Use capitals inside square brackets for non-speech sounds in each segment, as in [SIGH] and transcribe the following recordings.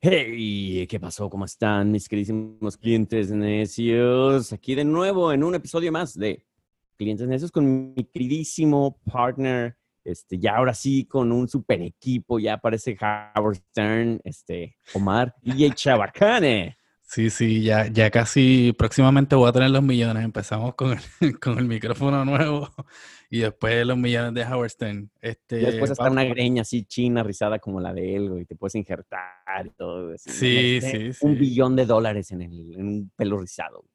Hey, ¿qué pasó? ¿Cómo están mis queridísimos clientes necios? Aquí de nuevo en un episodio más de Clientes Necios con mi queridísimo partner, este, ya ahora sí con un super equipo, ya aparece Howard Stern, este, Omar y [LAUGHS] Chabacane. Sí, sí, ya, ya casi próximamente voy a tener los millones. Empezamos con el, [LAUGHS] con el micrófono nuevo [LAUGHS] y después los millones de Howard Stern. Este, y después hasta una greña así china, rizada como la de él, güey, te puedes injertar y todo. Así, sí, este, sí, Un sí. billón de dólares en, el, en un pelo rizado.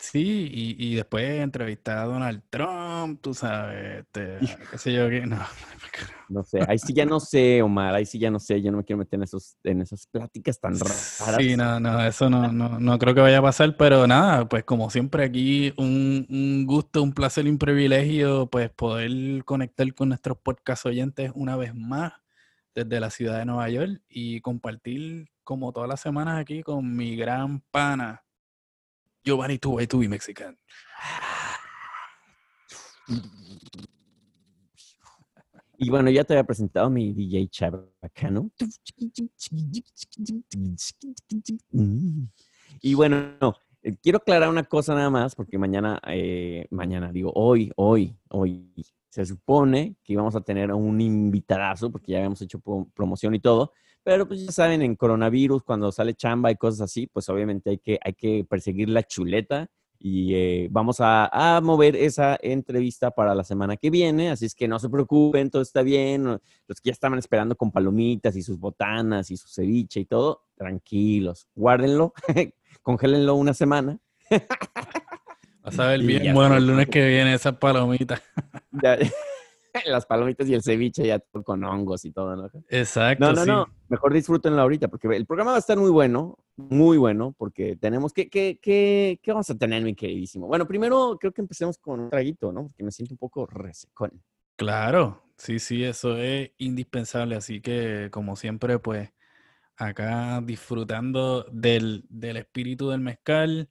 Sí, y, y después entrevistar a Donald Trump, tú sabes, este, [LAUGHS] qué sé yo, qué, no. [LAUGHS] No sé, ahí sí ya no sé, Omar, ahí sí ya no sé, yo no me quiero meter en, esos, en esas pláticas tan raras. Sí, no, no, eso no, no, no creo que vaya a pasar, pero nada, pues como siempre aquí un, un gusto, un placer y un privilegio pues poder conectar con nuestros podcast oyentes una vez más desde la ciudad de Nueva York y compartir como todas las semanas aquí con mi gran pana Giovanni Tuve Tuve Mexican. Y bueno, ya te había presentado mi DJ Chabacano. Y bueno, no, eh, quiero aclarar una cosa nada más, porque mañana, eh, mañana digo, hoy, hoy, hoy, se supone que íbamos a tener un invitadazo, porque ya habíamos hecho pro- promoción y todo, pero pues ya saben, en coronavirus, cuando sale chamba y cosas así, pues obviamente hay que, hay que perseguir la chuleta y eh, vamos a, a mover esa entrevista para la semana que viene, así es que no se preocupen, todo está bien, los que ya estaban esperando con palomitas y sus botanas y su ceviche y todo, tranquilos, guárdenlo, [LAUGHS] congélenlo una semana. Vas a ver bien [LAUGHS] bueno el lunes que viene esas palomitas. Ya- [LAUGHS] [LAUGHS] las palomitas y el ceviche ya con hongos y todo, ¿no? Exacto, No, no, sí. no. Mejor disfrútenlo ahorita, porque el programa va a estar muy bueno, muy bueno, porque tenemos que, que, que, ¿qué vamos a tener, mi queridísimo? Bueno, primero creo que empecemos con un traguito, ¿no? Porque me siento un poco resecón. Claro, sí, sí, eso es indispensable. Así que, como siempre, pues acá disfrutando del, del espíritu del mezcal,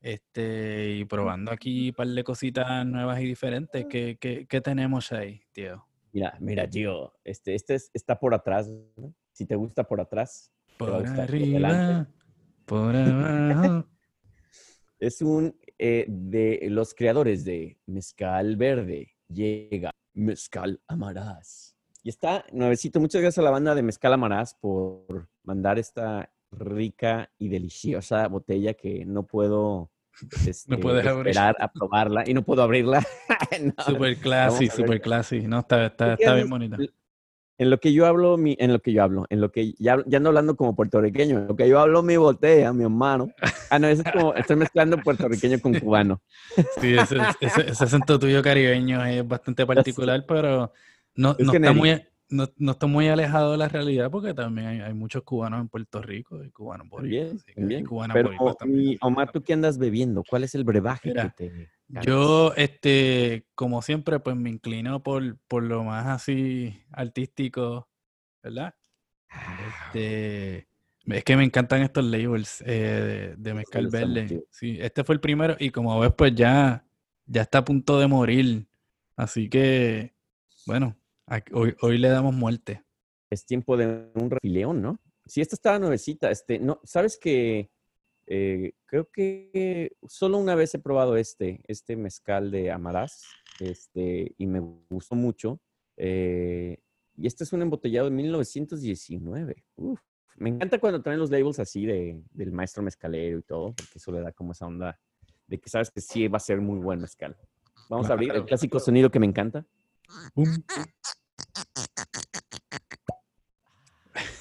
este, y probando aquí un par de cositas nuevas y diferentes. ¿Qué, qué, qué tenemos ahí, tío? Mira, mira, Gio, este, este es- está por atrás, ¿no? Si te gusta por atrás, Por arriba, por abajo. [LAUGHS] Es un eh, de los creadores de Mezcal Verde. Llega Mezcal Amarás. Y está nuevecito. Muchas gracias a la banda de Mezcal Amarás por mandar esta rica y deliciosa botella que no puedo este, puedes abrir. esperar a probarla y no puedo abrirla. [LAUGHS] No, Super classy, super classy. No, está, está, ¿Qué está bien bonita. En lo que yo hablo, mi, en lo que yo hablo, en lo que ya, ya ando hablando como puertorriqueño, en lo que yo hablo mi botella, mi hermano. Ah, no, eso es como, estoy mezclando puertorriqueño con [LAUGHS] cubano. Sí, ese, ese, ese acento tuyo caribeño es bastante [LAUGHS] particular, pero no, no, está muy. No, no está muy alejado de la realidad porque también hay, hay muchos cubanos en Puerto Rico y cubanos boricuas. También. cubanas Pero, también. Omar, ¿tú qué andas bebiendo? ¿Cuál es el brebaje Mira, que te ganas? Yo, este, como siempre, pues me inclino por, por lo más así artístico, ¿verdad? Este, es que me encantan estos labels eh, de, de mezcal sabemos, verde. Sí, este fue el primero y como ves, pues ya, ya está a punto de morir. Así que, bueno, hoy, hoy le damos muerte. Es tiempo de un refileón, ¿no? Sí, esta estaba nuevecita. Este, no, ¿sabes que creo que solo una vez he probado este, este mezcal de Amarás, este, y me gustó mucho. eh, y este es un embotellado de 1919. Uf, me encanta cuando traen los labels así de, del maestro mezcalero y todo, porque eso le da como esa onda de que sabes que sí va a ser muy buen mezcal. Vamos a abrir el clásico sonido que me encanta. Pum.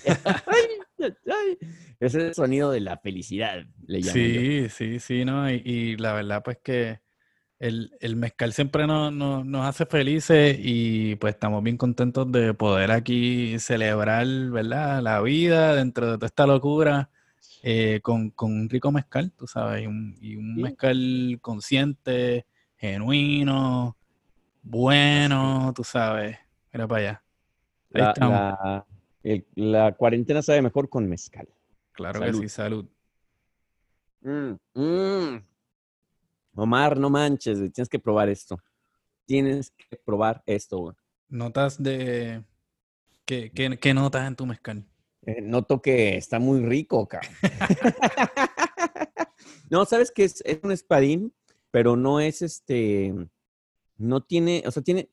[LAUGHS] Ay. Es el sonido de la felicidad, le llamo yo. Sí, sí, sí, ¿no? Y, y la verdad, pues que el, el mezcal siempre nos, nos, nos hace felices y pues estamos bien contentos de poder aquí celebrar, ¿verdad? La vida dentro de toda esta locura eh, con, con un rico mezcal, tú sabes, y un, y un Sí. mezcal consciente, genuino, bueno, tú sabes. Mira para allá. La, estamos. la- el- la cuarentena sabe mejor con mezcal. Claro que salud. sí, salud. Mm, mm. Omar, no manches, güey, tienes que probar esto. Tienes que probar esto, güey. Notas de... ¿Qué, qué, qué notas en tu mezcal? Eh, noto que está muy rico, cabrón. [LAUGHS] [LAUGHS] no, sabes que es, es un espadín, pero no es este, no tiene, o sea, tiene,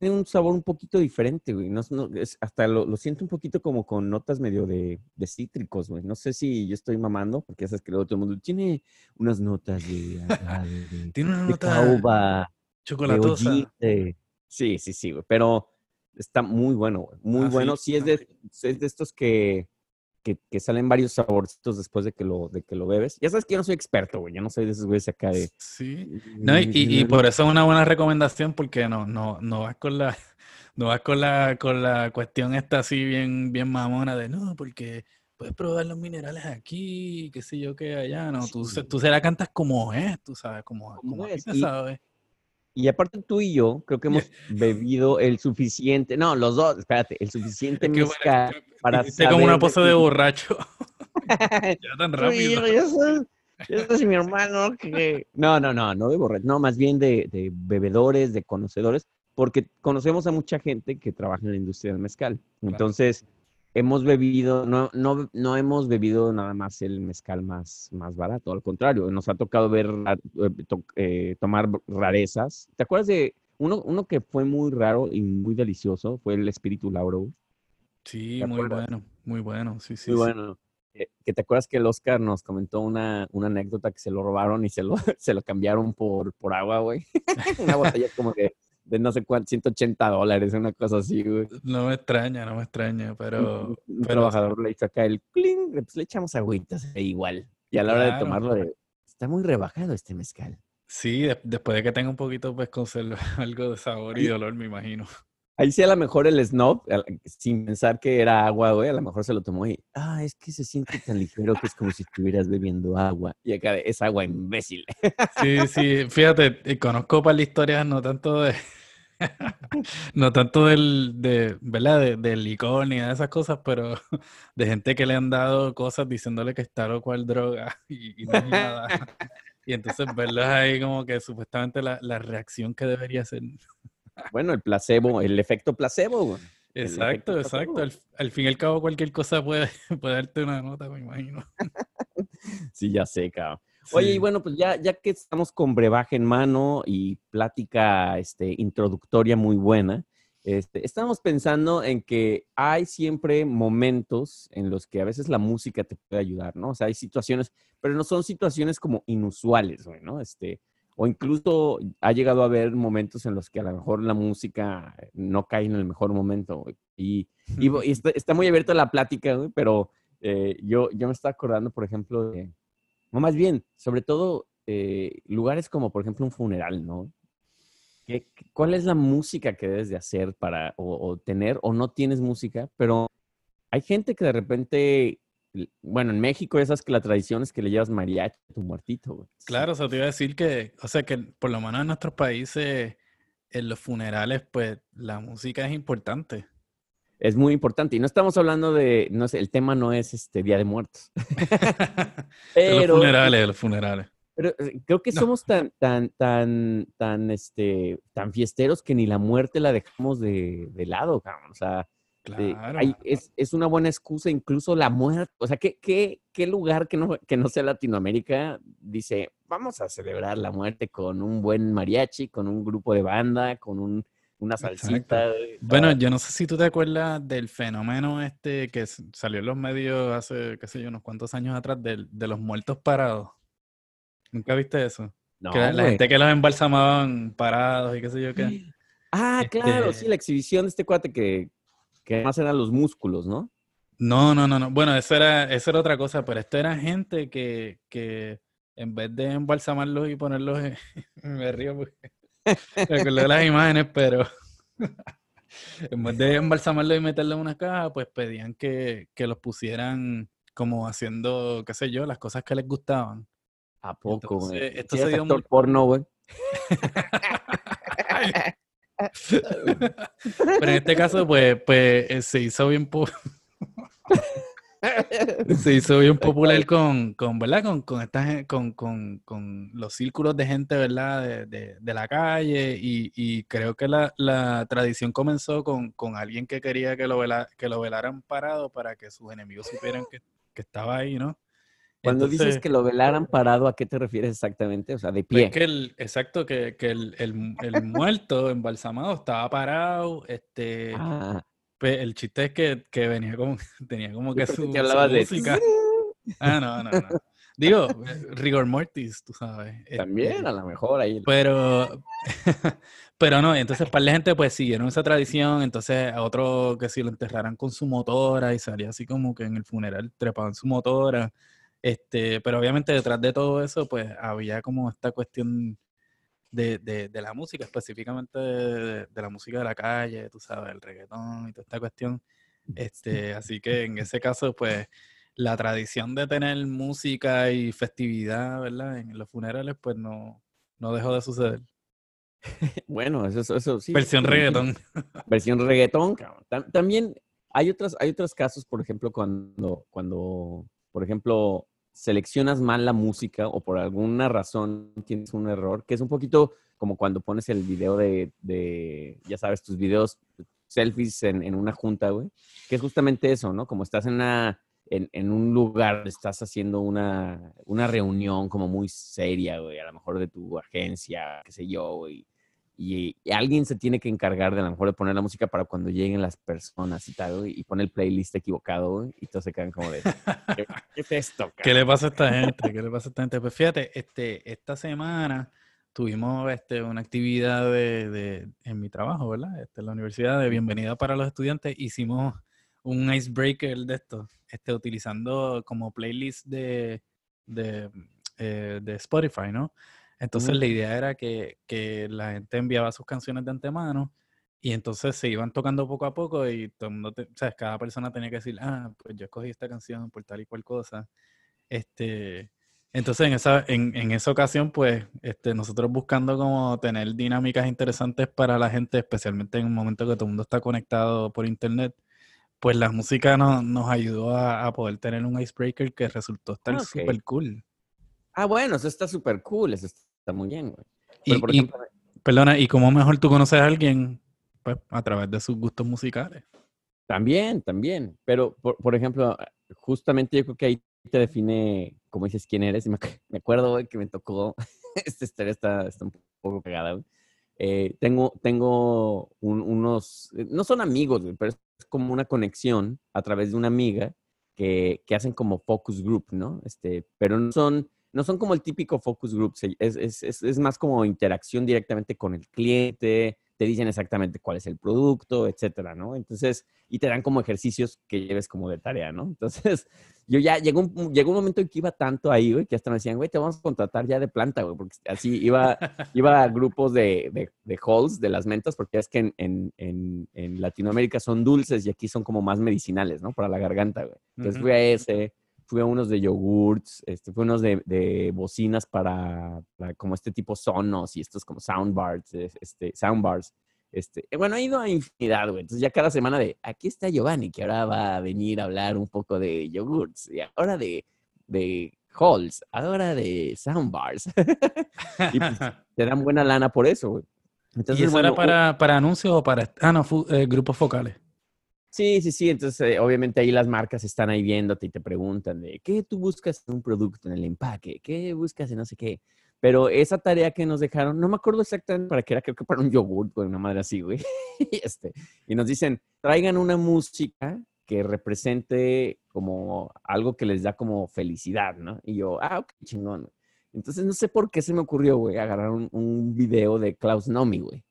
tiene un sabor un poquito diferente, güey. No, no, es, hasta lo, lo, siento un poquito como con notas medio de, de cítricos, güey. No sé si yo estoy mamando, porque ya sabes que luego todo el mundo tiene unas notas de... de [LAUGHS] tiene una de nota chocolatosa. de. Sí, sí, sí, güey. Pero está muy bueno, güey. Muy Ah, bueno. sí, Sí, es, de, es de estos que, que, que salen varios saborcitos después de que, lo, de que lo bebes. Ya sabes que yo no soy experto, güey. Yo no soy de esos güeyes acá de... Sí. No, y, y, y [LAUGHS] por eso es una buena recomendación, porque no, no, no vas con la, [LAUGHS] no vas con la, con la cuestión esta así bien, bien mamona de no, porque puedes probar los minerales aquí, qué sé yo qué allá. No, tú, se- Sí. tú se la cantas como es, tú sabes, como, es, te y- sabe. Y aparte tú y yo, creo que hemos bebido el suficiente, no, los dos, espérate, el suficiente [LAUGHS] Es que, bueno, mezcal para Hiciste como una saber pose de borracho. [LAUGHS] ya tan "Tú y rápido. yo, yo soy, yo [LAUGHS] soy mi hermano que... No, no, no, no de borracho, no, más bien de, de bebedores, de conocedores, porque conocemos a mucha gente que trabaja en la industria del mezcal. Entonces, hemos bebido, no, no, no hemos bebido nada más el mezcal más, más barato, al contrario, nos ha tocado ver, ra- eh, eh, tomar rarezas. ¿Te acuerdas de uno, uno que fue muy raro y muy delicioso? Fue el Espíritu Lauro. Sí, ¿Te muy bueno, muy bueno, sí, sí, Muy sí. bueno. Eh, que te acuerdas que el Oscar nos comentó una, una anécdota que se lo robaron y se lo, [LAUGHS] se lo cambiaron por, por agua, güey. [LAUGHS] una botella como que de no sé cuánto, 180 dólares, una cosa así, güey. No me extraña, no me extraña, pero, un, pero trabajador le hizo acá el cling, pues le echamos agüitas ahí igual. Y a la hora de tomarlo, de, está muy rebajado este mezcal. sí, de- después de que tenga un poquito, pues conserva [LAUGHS] algo de sabor y dolor, me imagino. Ahí sí a lo mejor el snob, sin pensar que era agua, güey, a lo mejor se lo tomó y, ah, es que se siente tan ligero que es como si estuvieras bebiendo agua. Y acá es agua imbécil. Sí, sí, fíjate, y conozco para la historia, no tanto de, no tanto del, de, ¿verdad? De, del licor ni de esas cosas, pero [LAUGHS] de gente que le han dado cosas diciéndole que está lo cual droga [LAUGHS] y, y no es nada. [LAUGHS] Y entonces verlos ahí como que supuestamente la, la reacción que debería ser. Bueno, el placebo, el efecto placebo, efecto Exacto, exacto. placebo. Al, al fin y al cabo cualquier cosa puede, puede darte una nota, me imagino. Sí, ya sé, cabrón. Oye, y bueno, pues ya, ya que estamos con brebaje en mano y plática este, introductoria muy buena, este, estamos pensando en que hay siempre momentos en los que a veces la música te puede ayudar, ¿no? O sea, hay situaciones, pero no son situaciones como inusuales, ¿no? Este, o incluso ha llegado a haber momentos en los que a lo mejor la música no cae en el mejor momento. Y, y, [LAUGHS] y está, está muy abierta la plática, pero eh, yo, yo me estaba acordando, por ejemplo, de, no, más bien, sobre todo eh, lugares como, por ejemplo, un funeral, ¿no? ¿Qué, qué- cuál es la música que debes de hacer para, o, o tener, o no tienes música? Pero hay gente que de repente, bueno, en México sabes que la tradición es que le llevas mariachi a tu muertito. Claro, o sea, te iba a decir que, o sea, que por lo menos en nuestros países, en los funerales, pues la música es importante. Es muy importante. Y no estamos hablando de, no sé, el tema no es este Día de Muertos. [LAUGHS] De los Pero, funerales, de los funerales. pero eh, creo que No. somos tan, tan, tan, tan, este, tan fiesteros que ni la muerte la dejamos de, de lado, cabrón. O sea, Eh, Claro. hay- es, es una buena excusa, incluso la muerte. O sea, ¿qué, qué, qué lugar que no, que no sea Latinoamérica dice, vamos a celebrar la muerte con un buen mariachi, con un grupo de banda, con un, una salsita? güey? Bueno, yo no sé si tú te acuerdas del fenómeno este que salió en los medios hace, qué sé yo, unos cuantos años atrás, del- de, los muertos parados. ¿Nunca viste eso? no, que la, güey. gente que los embalsamaban parados y qué sé yo qué. [GASPS] Ah, claro, sí, Este- la exhibición de este cuate que, que además eran los músculos, ¿no? No, no, no, no. Bueno, eso era, eso era otra cosa, pero esto era gente que, que en vez de embalsamarlos y ponerlos en... [LAUGHS] Me río porque me acuerdo de las imágenes, pero [LAUGHS] en vez de embalsamarlos y meterlos en una caja, pues pedían que, que los pusieran como haciendo, qué sé yo, las cosas que les gustaban. ¿A poco, güey? Entonces, esto Sí, se dio muy- porno, güey. [LAUGHS] Pero en este caso, pues, pues eh, se hizo bien [LAUGHS] Se hizo bien popular con, con ¿verdad? Con, con, esta, con, con, con los círculos de gente, ¿verdad? De, de, de la calle y, y, creo que la, la tradición comenzó con, con, alguien que quería que lo, vela, que lo velaran parado para que sus enemigos supieran que, que estaba ahí, ¿no? Cuando dices que lo velaran parado, ¿a qué te refieres exactamente? O sea, de pie. que el, exacto, que, que el, el, el, muerto embalsamado estaba parado. Este, ah. Pues, el chiste es que, que venía como, [LAUGHS] tenía como que su, que hablaba su de... música. [LAUGHS] Ah, no, no, no. Digo, rigor mortis, tú sabes. También, Este, a lo mejor ahí. pero, [LAUGHS] pero no, entonces para la gente pues siguieron esa tradición, entonces a otro que si lo enterraran con su motora y salía así como que en el funeral trepaban su motora, este, pero obviamente detrás de todo eso pues había como esta cuestión de, de, de la música, específicamente de, de, la música de la calle, tú sabes, el reggaetón y toda esta cuestión, este, así que en ese caso pues la tradición de tener música y festividad, ¿verdad? En los funerales pues no, no dejó de suceder. [LAUGHS] Bueno, eso, eso sí. Versión reggaetón. Versión reggaetón. También hay otros, hay otros casos, por ejemplo, cuando, cuando, por ejemplo, seleccionas mal la música o por alguna razón tienes un error, que es un poquito como cuando pones el video de, de ya sabes, tus videos, selfies en, en una junta, güey, que es justamente eso, ¿no? Como estás en una, en, en, un lugar, estás haciendo una, una reunión como muy seria, güey, a lo mejor de tu agencia, qué sé yo, güey. Y, y, alguien se tiene que encargar de a lo mejor de poner la música para cuando lleguen las personas y tal, y pone el playlist equivocado, y todos se quedan como de, ¿qué, qué es esto? Cara? [LAUGHS] ¿Qué le pasa a esta gente? ¿Qué le pasa a esta gente? Pues fíjate, este, esta semana tuvimos este, una actividad de, de, en mi trabajo, ¿verdad? Este, en la universidad de bienvenida para los estudiantes. Hicimos un icebreaker de esto, este, utilizando como playlist de, de, eh, de Spotify, ¿no? Entonces la idea era que, que, la gente enviaba sus canciones de antemano y entonces se iban tocando poco a poco y todo el mundo, te, o sea, cada persona tenía que decir, ah, pues yo escogí esta canción por tal y cual cosa. Este, entonces en esa, en, en esa ocasión, pues este, nosotros buscando como tener dinámicas interesantes para la gente, especialmente en un momento que todo el mundo está conectado por internet, pues la música no, nos ayudó a, a, poder tener un icebreaker que resultó estar Ah, ok. súper cool. Ah, bueno, eso está súper cool, eso está muy bien, güey. Y, Pero, por y- ejemplo, perdona, ¿y cómo mejor tú conoces a alguien? Pues a través de sus gustos musicales. también, también. Pero, por, por ejemplo, justamente yo creo que ahí te define, como dices, quién eres. Y me, me acuerdo, güey, que me tocó, [LAUGHS] esta historia está, está un poco pegada, güey. Eh, tengo, tengo un- unos, no son amigos, pero es como una conexión a través de una amiga que, que hacen como focus group, ¿no? Este, pero no son, no son como el típico focus group, es, es, es, es más como interacción directamente con el cliente, te dicen exactamente cuál es el producto, etcétera, ¿no? Entonces, y te dan como ejercicios que lleves como de tarea, ¿no? [LAUGHS] Entonces, yo ya llegó un, llegó un momento en que iba tanto ahí, güey, que hasta me decían, güey, te vamos a contratar ya de planta, güey, porque así iba, [LAUGHS] iba a grupos de, de, de halls, de las mentas, porque es que en, en, en, en Latinoamérica son dulces y aquí son como más medicinales, ¿no? Para la garganta, güey. Entonces fui a ese, fui a unos de yogurts, este, fui a unos de, de bocinas para, para como este tipo sonos y estos como soundbars, este, soundbars. Este, bueno, he ido a infinidad, güey. Entonces ya cada semana de, aquí está Giovanni, que ahora va a venir a hablar un poco de yogurts, y ahora de, de halls, ahora de soundbars. [LAUGHS] y pues [LAUGHS] te dan buena lana por eso, güey. ¿Y eso bueno, era para, para anuncios o para... Ah, no, eh, grupos focales. Sí, sí, sí. Entonces, eh, obviamente ahí las marcas están ahí viéndote y te preguntan de qué tú buscas en un producto, en el empaque, qué buscas en no sé qué. Pero esa tarea que nos dejaron, no me acuerdo exactamente para qué era, creo que para un yogurt, una madre así, güey. [LAUGHS] y, este, y nos dicen, traigan una música que represente como algo que les da como felicidad, ¿no? Y yo, ah, ok, chingón. güey". Entonces, no sé por qué se me ocurrió, güey, agarrar un, un video de Klaus Nomi, güey.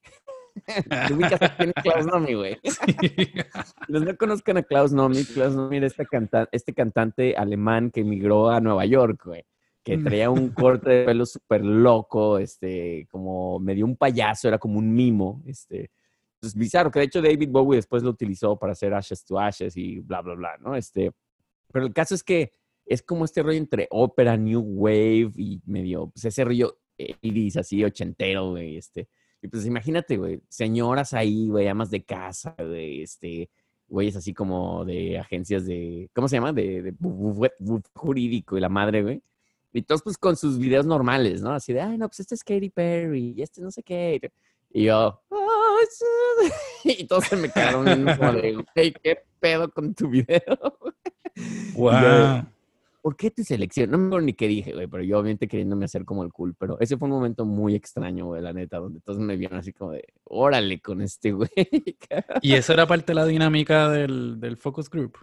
¿Te ubicas a quién es Klaus Nomi, güey? [LAUGHS] [LAUGHS] Los no conozcan a Klaus Nomi. Klaus Nomi era este, canta este cantante alemán que emigró a Nueva York, güey. Que Mm. traía un corte de pelo súper loco, este, como medio un payaso, era como un mimo, este. Es bizarro, que de hecho David Bowie después lo utilizó para hacer Ashes to Ashes y bla, bla, bla, ¿no? Este, pero el caso es que es como este rollo entre ópera, new wave y medio, pues ese rollo 80 así, ochentero, güey, este. Y pues imagínate, güey, señoras ahí, güey, amas de casa, güey, este, güeyes así como de agencias de, ¿cómo se llama? De, de jurídico y la madre, güey. Y todos pues con sus videos normales, ¿no? Así de, ay, no, pues este es Katy Perry y este no sé qué. Y yo, "Ay, sí". [LAUGHS] y todos se me quedaron como de, hey, ¿qué pedo con tu video? [LAUGHS] Wow. ¿Por qué tu selección? No me acuerdo ni qué dije, güey, pero yo obviamente queriéndome hacer como el cool, pero ese fue un momento muy extraño, güey, la neta, donde todos me vieron así como de, órale con este güey. [LAUGHS] Y eso era parte de la dinámica del, del focus group.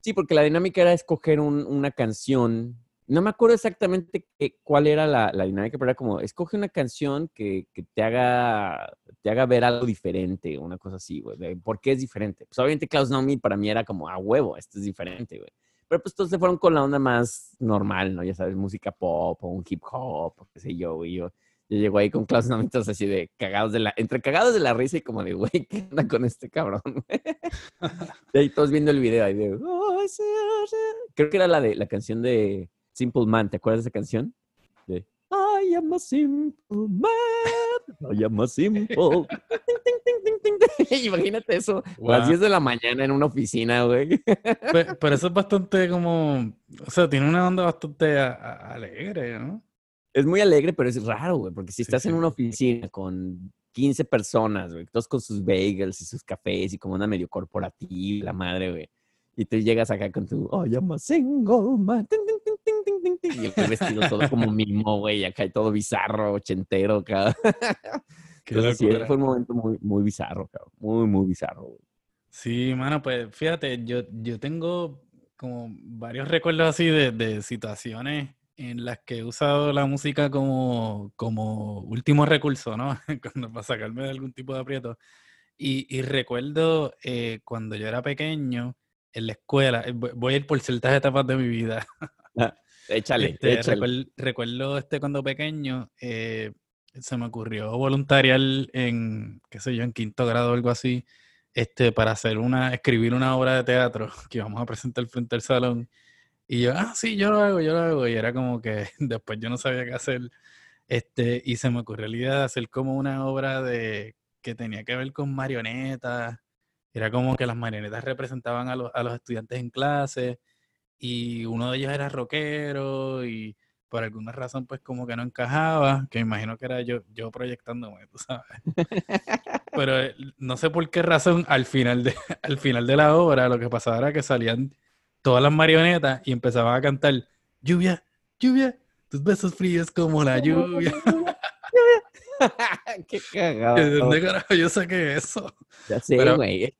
Sí, porque la dinámica era escoger un- una canción. No me acuerdo exactamente qué- cuál era la, la dinámica, pero era como, escoge una canción que, que te, haga, te haga ver algo diferente, una cosa así, güey. ¿Por qué es diferente? Pues obviamente Klaus Nomi para mí era como, a huevo, esto es diferente, güey. Pero pues todos se fueron con la onda más normal, ¿no? Ya sabes, música pop o un hip hop, o qué sé yo, güey. Yo, yo llego ahí con Klaus así de cagados de la, entre cagados de la risa y como de, güey, ¿qué onda con este cabrón? [LAUGHS] Y ahí todos viendo el video ahí de, "Ay, sí, sí". creo que era la de la canción de Simple Man, ¿te acuerdas de esa canción? De I am a simple man, [LAUGHS] I am a simple. [LAUGHS] Imagínate eso, a las Wow. 10 de la mañana en una oficina, güey. [LAUGHS] Pe- Pero, eso es bastante como, o sea, tiene una onda bastante a- a- alegre, ¿no? Es muy alegre, pero es raro, güey, porque si Sí, estás en sí. una oficina con 15 personas, güey, todos con sus bagels y sus cafés y como una medio corporativa, la madre, güey. Y tú llegas acá con tu, oh, I'm a single man. Ting, ting, ting, ting, Y el vestido todo como mimo, güey, acá y todo bizarro, ochentero. [LAUGHS] Qué Entonces, sí, fue un momento muy, muy bizarro, cabrón. Muy, muy bizarro, güey. Sí, mano, pues fíjate, yo, yo tengo como varios recuerdos así de, de situaciones en las que he usado la música como, como último recurso, ¿no? [LAUGHS] Cuando, para sacarme de algún tipo de aprieto. Y, y recuerdo eh, cuando yo era pequeño, en la escuela, eh, voy a ir por ciertas etapas de mi vida. [LAUGHS] Échale, Este, échale. recuerdo este cuando pequeño, eh, se me ocurrió voluntariar en, qué sé yo, en quinto grado o algo así, este, para hacer una, escribir una obra de teatro [LAUGHS] que íbamos a presentar frente al salón. Y yo, ah, sí, yo lo hago, yo lo hago. Y era como que [LAUGHS] después yo no sabía qué hacer. Este, y se me ocurrió la idea de hacer como una obra de que tenía que ver con marionetas. Era como que las marionetas representaban a los, a los estudiantes en clase y uno de ellos era rockero y por alguna razón pues como que no encajaba, que me imagino que era yo, yo proyectándome, tú sabes. [LAUGHS] Pero eh, no sé por qué razón al final de, [LAUGHS] al final de la obra lo que pasaba era que salían todas las marionetas y empezaban a cantar lluvia, lluvia, tus besos fríos como la lluvia. [LAUGHS] Qué cagado. ¿De dónde carajo yo saqué eso? Ya sé, güey.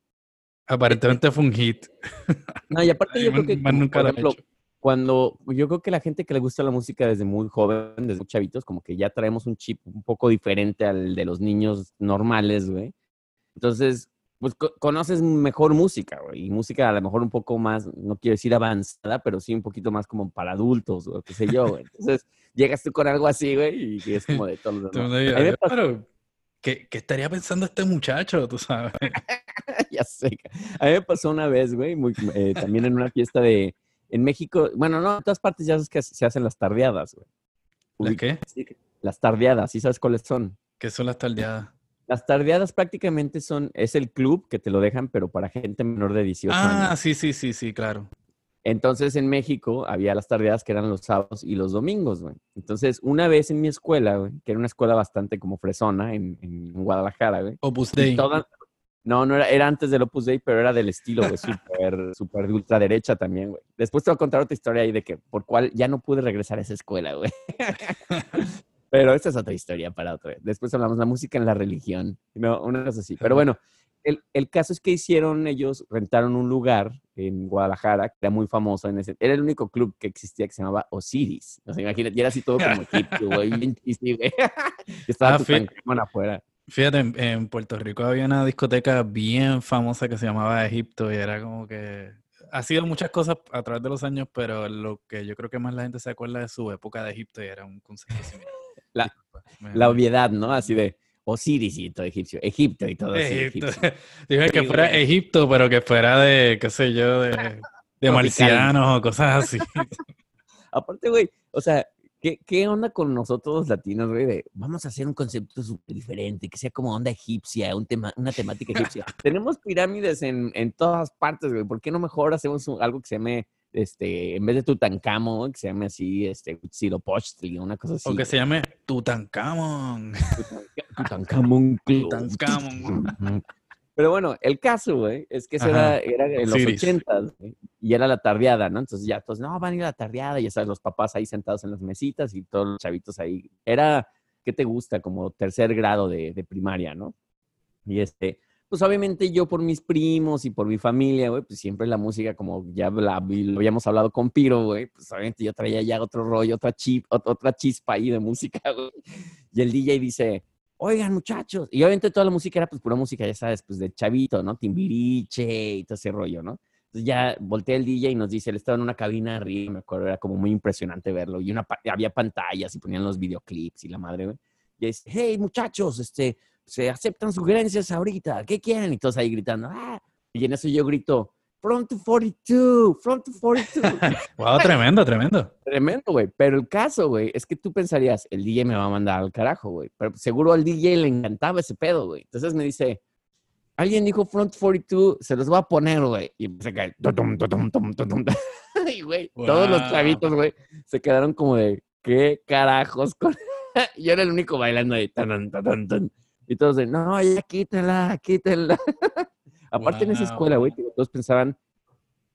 Aparentemente fue un hit. [LAUGHS] No, y aparte yo creo que, como, nunca por ejemplo, cuando yo creo que la gente que le gusta la música desde muy joven, desde muy chavitos, como que ya traemos un chip un poco diferente al de los niños normales, güey. Entonces, pues co- conoces mejor música, güey, y música a lo mejor un poco más, no quiero decir avanzada, pero sí un poquito más como para adultos, o qué sé yo, güey. Entonces, llegas tú con algo así, güey, y es como de todos los [LAUGHS] demás. mundo ¿qué, qué estaría pensando este muchacho? Tú sabes. [LAUGHS] ya sé. A mí me pasó una vez, güey, muy- eh, también en una fiesta de, en México, bueno, no, en todas partes ya sabes que se hacen las tardeadas, güey. ¿Las Ubic- qué? sí, Las tardeadas, ¿sí sabes cuáles son? ¿Qué son las tardeadas? Las tardeadas prácticamente son, es el club que te lo dejan, pero para gente menor de 18 Ah, años. sí, sí, sí, sí, claro. Entonces en México había las tardeadas que eran los sábados y los domingos, güey. Entonces una vez en mi escuela, güey, que era una escuela bastante como fresona en, en Guadalajara, güey. Opus Dei. toda- no, no era, era antes del Opus Dei, pero era del estilo, güey, súper, [LAUGHS] súper de ultraderecha también, güey. Después te voy a contar otra historia ahí de que por cuál ya no pude regresar a esa escuela, güey. [LAUGHS] Pero esta es otra historia para otra vez. Después hablamos de la música en la religión, no, una cosa así. Pero bueno, el, el caso es que hicieron ellos, rentaron un lugar en Guadalajara, que era muy famoso en ese, era el único club que existía que se llamaba Osiris. O sea, imagínate, y era así todo como [LAUGHS] egipcio, güey, bien chiste, güey. [LAUGHS] Estaba Ah, fi- afuera. Fíjate, en, en Puerto Rico había una discoteca bien famosa que se llamaba Egipto y era como que ha sido muchas cosas a través de los años, pero lo que yo creo que más la gente se acuerda de su época de Egipto y era un concepto similar. La- La obviedad, ¿no? Así de Osiris y todo egipcio, Egipto y todo así, Egipto. egipcio. [LAUGHS] Dije que fuera. Egipto, pero que fuera de, qué sé yo, de, de marcianos o cosas así. [LAUGHS] Aparte, güey, o sea, ¿Qué, ¿Qué onda con nosotros los latinos, güey? De, vamos a hacer un concepto súper diferente, que sea como onda egipcia, un tema, una temática egipcia. [LAUGHS] Tenemos pirámides en, en todas partes, güey. ¿Por qué no mejor hacemos un- algo que se llame, este, en vez de Tutankamón, que se llame así, este, Huitzilopochtli, una cosa así? O que se llame Tutankamón. Tutankamón. Tutankamón. Pero bueno, el caso, güey, es que eso era, era en los ochentas, güey, y era la tardeada, ¿no? Entonces ya todos, no, van a ir a la tardeada, ya sabes, los papás ahí sentados en las mesitas y todos los chavitos ahí. Era, ¿qué te gusta? Como tercer grado de, de primaria, ¿no? Y este, pues obviamente yo por mis primos y por mi familia, güey, pues siempre la música, como ya la- lo habíamos hablado con Piro, güey, pues obviamente yo traía ya otro rollo, otra chip, ot- otra chispa ahí de música, [LAUGHS] güey. Y el DJ dice, oigan muchachos, y obviamente toda la música era pues pura música, ya sabes, pues de chavito, ¿no? Timbiriche y todo ese rollo, ¿no? Entonces ya voltea el DJ y nos dice, él estaba en una cabina arriba, me acuerdo, era como muy impresionante verlo, y una, había pantallas y ponían los videoclips y la madre, güey. Y dice, hey muchachos, este, se aceptan sugerencias ahorita, ¿qué quieren? Y todos ahí gritando, ah, y en eso yo grito, Front to 42, Front to 42. Wow, tremendo, tremendo. Tremendo, güey. Pero el caso, güey, es que tú pensarías, el DJ me va a mandar al carajo, güey. Pero seguro al DJ le encantaba ese pedo, güey. Entonces me dice, alguien dijo Front 42, se los va a poner, güey. Y se cae. [LAUGHS] Y, güey, todos los chavitos, güey, se quedaron como de, ¿qué carajos? Con... [LAUGHS] Yo era el único bailando ahí. tan, tan, tan, tan. Y todos de, no, ya quítala, quítala. [LAUGHS] Aparte en esa Wow. escuela, güey, todos pensaban,